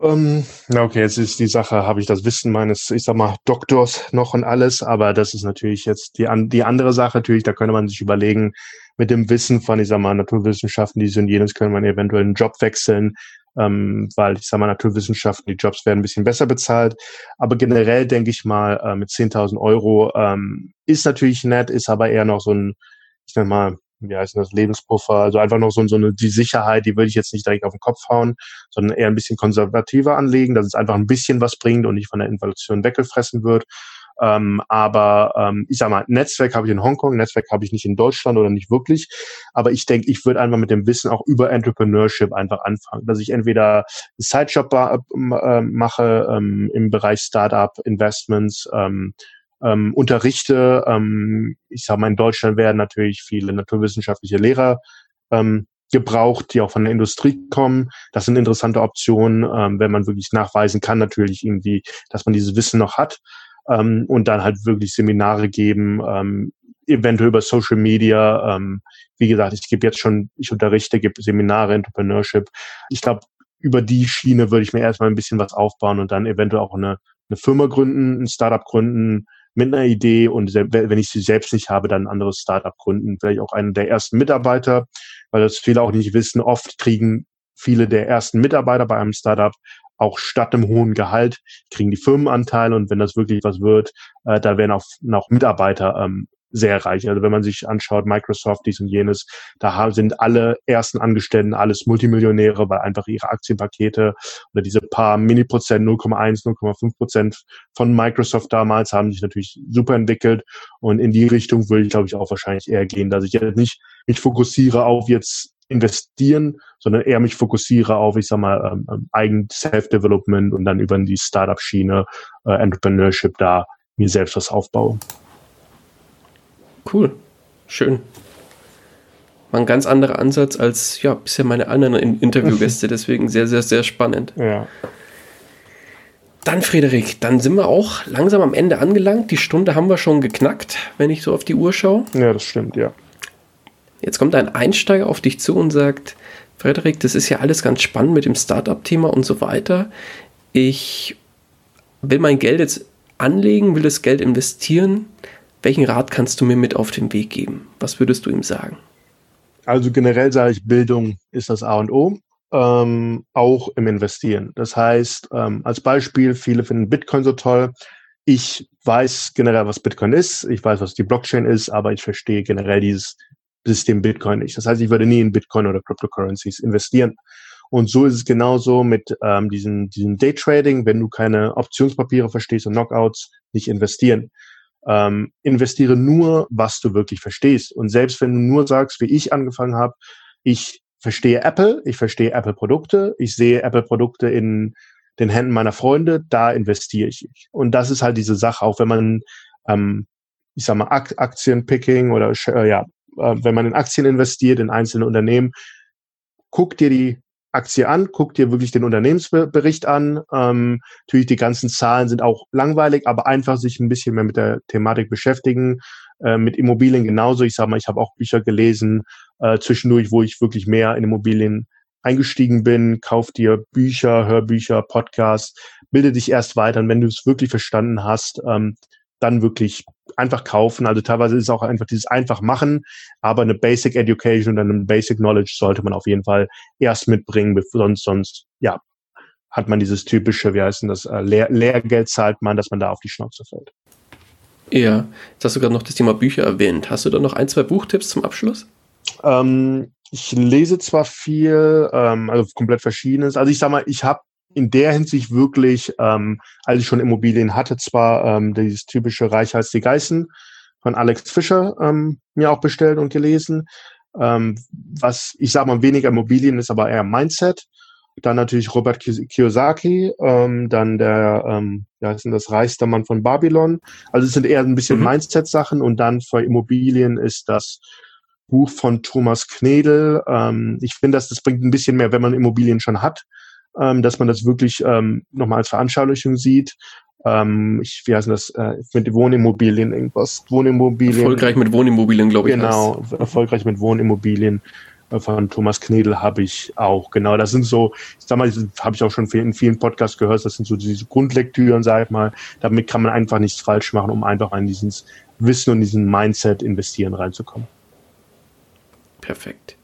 Ähm, na okay, jetzt ist die Sache, habe ich das Wissen meines, ich sag mal, Doktors noch und alles, aber das ist natürlich jetzt die, die andere Sache, natürlich, da könnte man sich überlegen, mit dem Wissen von, ich sag mal, Naturwissenschaften, dies und jenes, könnte man eventuell einen Job wechseln, ähm, weil ich sag mal, Naturwissenschaften, die Jobs werden ein bisschen besser bezahlt. Aber generell denke ich mal, äh, mit 10.000 Euro ähm, ist natürlich nett, ist aber eher noch so ein, ich sag mal, wie heißt das, Lebenspuffer, also einfach noch so, so eine, die Sicherheit, die würde ich jetzt nicht direkt auf den Kopf hauen, sondern eher ein bisschen konservativer anlegen, dass es einfach ein bisschen was bringt und nicht von der Inflation weggefressen wird. Ähm, aber ähm, ich sag mal, Netzwerk habe ich in Hongkong, Netzwerk habe ich nicht in Deutschland oder nicht wirklich. Aber ich denke, ich würde einfach mit dem Wissen auch über Entrepreneurship einfach anfangen, dass ich entweder einen Sidejob äh, mache ähm, im Bereich Startup, Investments, ähm, ähm, unterrichte. Ähm, ich sage mal, in Deutschland werden natürlich viele naturwissenschaftliche Lehrer ähm, gebraucht, die auch von der Industrie kommen. Das sind interessante Optionen, ähm, wenn man wirklich nachweisen kann, natürlich irgendwie, dass man dieses Wissen noch hat ähm, und dann halt wirklich Seminare geben, ähm, eventuell über Social Media. Ähm, wie gesagt, ich gebe jetzt schon, ich unterrichte, gebe Seminare, Entrepreneurship. Ich glaube, über die Schiene würde ich mir erstmal ein bisschen was aufbauen und dann eventuell auch eine, eine Firma gründen, ein Startup gründen mit einer Idee und wenn ich sie selbst nicht habe, dann ein anderes Startup gründen. Vielleicht auch einen der ersten Mitarbeiter, weil das viele auch nicht wissen. Oft kriegen viele der ersten Mitarbeiter bei einem Startup auch statt dem hohen Gehalt kriegen die Firmenanteile und wenn das wirklich was wird, äh, da werden auch noch Mitarbeiter ähm, sehr reich. Also wenn man sich anschaut, Microsoft, dies und jenes, da sind alle ersten Angestellten alles Multimillionäre, weil einfach ihre Aktienpakete oder diese paar Mini-Prozent, 0,1, 0,5 Prozent von Microsoft damals haben sich natürlich super entwickelt und in die Richtung würde ich, glaube ich, auch wahrscheinlich eher gehen, dass ich jetzt nicht mich fokussiere auf jetzt investieren, sondern eher mich fokussiere auf, ich sag mal, ähm, ähm, eigen Self-Development und dann über die Startup-Schiene, äh, Entrepreneurship da mir selbst was aufbaue. Cool. Schön. War ein ganz anderer Ansatz als ja, bisher meine anderen Interviewgäste, deswegen sehr, sehr, sehr spannend. Ja. Dann, Frederik, dann sind wir auch langsam am Ende angelangt. Die Stunde haben wir schon geknackt, wenn ich so auf die Uhr schaue. Ja, das stimmt, ja. Jetzt kommt ein Einsteiger auf dich zu und sagt, Frederik, das ist ja alles ganz spannend mit dem Startup-Thema und so weiter. Ich will mein Geld jetzt anlegen, will das Geld investieren. Welchen Rat kannst du mir mit auf den Weg geben? Was würdest du ihm sagen? Also generell sage ich, Bildung ist das A und O, ähm, auch im Investieren. Das heißt, ähm, als Beispiel, viele finden Bitcoin so toll. Ich weiß generell, was Bitcoin ist. Ich weiß, was die Blockchain ist, aber ich verstehe generell dieses System Bitcoin nicht. Das heißt, ich würde nie in Bitcoin oder Cryptocurrencies investieren. Und so ist es genauso mit ähm, diesem, diesem Daytrading, wenn du keine Optionspapiere verstehst und Knockouts, nicht investieren. Ähm, investiere nur, was du wirklich verstehst. Und selbst wenn du nur sagst, wie ich angefangen habe, ich verstehe Apple, ich verstehe Apple-Produkte, ich sehe Apple-Produkte in den Händen meiner Freunde, da investiere ich. Und das ist halt diese Sache, auch wenn man, ähm, ich sag mal, Aktienpicking oder äh, ja, äh, wenn man in Aktien investiert, in einzelne Unternehmen, guck dir die Aktie an, guck dir wirklich den Unternehmensbericht an. Ähm, natürlich, die ganzen Zahlen sind auch langweilig, aber einfach sich ein bisschen mehr mit der Thematik beschäftigen. Äh, mit Immobilien genauso. Ich sage mal, ich habe auch Bücher gelesen äh, zwischendurch, wo ich wirklich mehr in Immobilien eingestiegen bin. Kauf dir Bücher, Hörbücher, Podcasts, bilde dich erst weiter. Und wenn du es wirklich verstanden hast, ähm, dann wirklich einfach kaufen. Also teilweise ist es auch einfach dieses einfach machen, aber eine Basic Education und eine Basic Knowledge sollte man auf jeden Fall erst mitbringen, sonst, sonst, ja, hat man dieses typische, wie heißt denn das, äh, Lehr Lehrgeld zahlt man, dass man da auf die Schnauze fällt. Ja, jetzt hast du gerade noch das Thema Bücher erwähnt. Hast du da noch ein, zwei Buchtipps zum Abschluss? Ähm, ich lese zwar viel, ähm, also komplett verschiedenes. Also ich sag mal, ich habe in der Hinsicht wirklich, ähm, als ich schon Immobilien hatte, zwar ähm, dieses typische Reich heißt die Geißen von Alex Fischer ähm, mir auch bestellt und gelesen. Ähm, was ich sag mal weniger Immobilien ist, aber eher Mindset. Dann natürlich Robert Kiyosaki, ähm, dann der, ähm, ja, ist das reichste Mann von Babylon. Also es sind eher ein bisschen mhm. Mindset-Sachen und dann für Immobilien ist das Buch von Thomas Knedel. Ähm, ich finde, dass das bringt ein bisschen mehr, wenn man Immobilien schon hat, ähm, dass man das wirklich ähm, nochmal als Veranschaulichung sieht. Ähm, ich, wie heißt das, äh, mit Wohnimmobilien irgendwas, Wohnimmobilien. Erfolgreich mit Wohnimmobilien, glaube ich. Genau, heißt. erfolgreich mit Wohnimmobilien äh, von Thomas Knedel habe ich auch. Genau, das sind so, ich sag mal, habe ich auch schon in vielen Podcasts gehört, das sind so diese Grundlektüren, sag ich mal. Damit kann man einfach nichts falsch machen, um einfach in dieses Wissen und diesen Mindset investieren reinzukommen. Perfekt.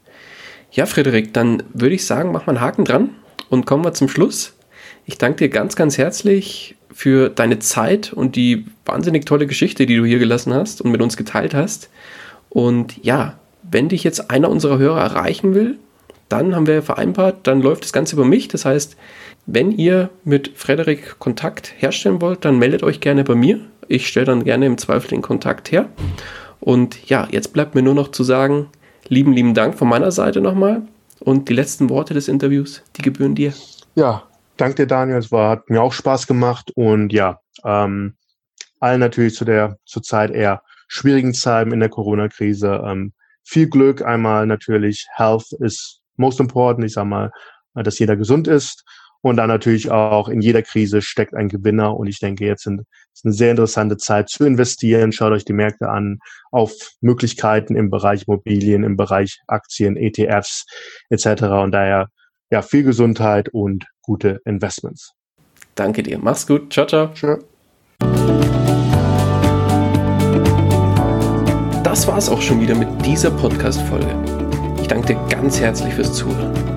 Ja, Frederik, dann würde ich sagen, mach mal einen Haken dran und kommen wir zum Schluss. Ich danke dir ganz, ganz herzlich für deine Zeit und die wahnsinnig tolle Geschichte, die du hier gelassen hast und mit uns geteilt hast. Und ja, wenn dich jetzt einer unserer Hörer erreichen will, dann haben wir vereinbart, dann läuft das Ganze über mich. Das heißt, wenn ihr mit Frederik Kontakt herstellen wollt, dann meldet euch gerne bei mir. Ich stelle dann gerne im Zweifel den Kontakt her. Und ja, jetzt bleibt mir nur noch zu sagen, lieben, lieben Dank von meiner Seite nochmal. Und die letzten Worte des Interviews, die gebühren dir. Ja, danke dir, Daniel. Es war, hat mir auch Spaß gemacht. Und ja, ähm, allen natürlich zu der zurzeit eher schwierigen Zeiten in der Corona-Krise. Ähm, viel Glück. Einmal natürlich, Health ist most important. Ich sag mal, dass jeder gesund ist. Und dann natürlich auch in jeder Krise steckt ein Gewinner. Und ich denke, jetzt sind, ist eine sehr interessante Zeit zu investieren. Schaut euch die Märkte an auf Möglichkeiten im Bereich Immobilien, im Bereich Aktien, ETFs etc. Und daher ja viel Gesundheit und gute Investments. Danke dir. Mach's gut. Ciao, ciao. Ciao. Das war's auch schon wieder mit dieser Podcast-Folge. Ich danke dir ganz herzlich fürs Zuhören.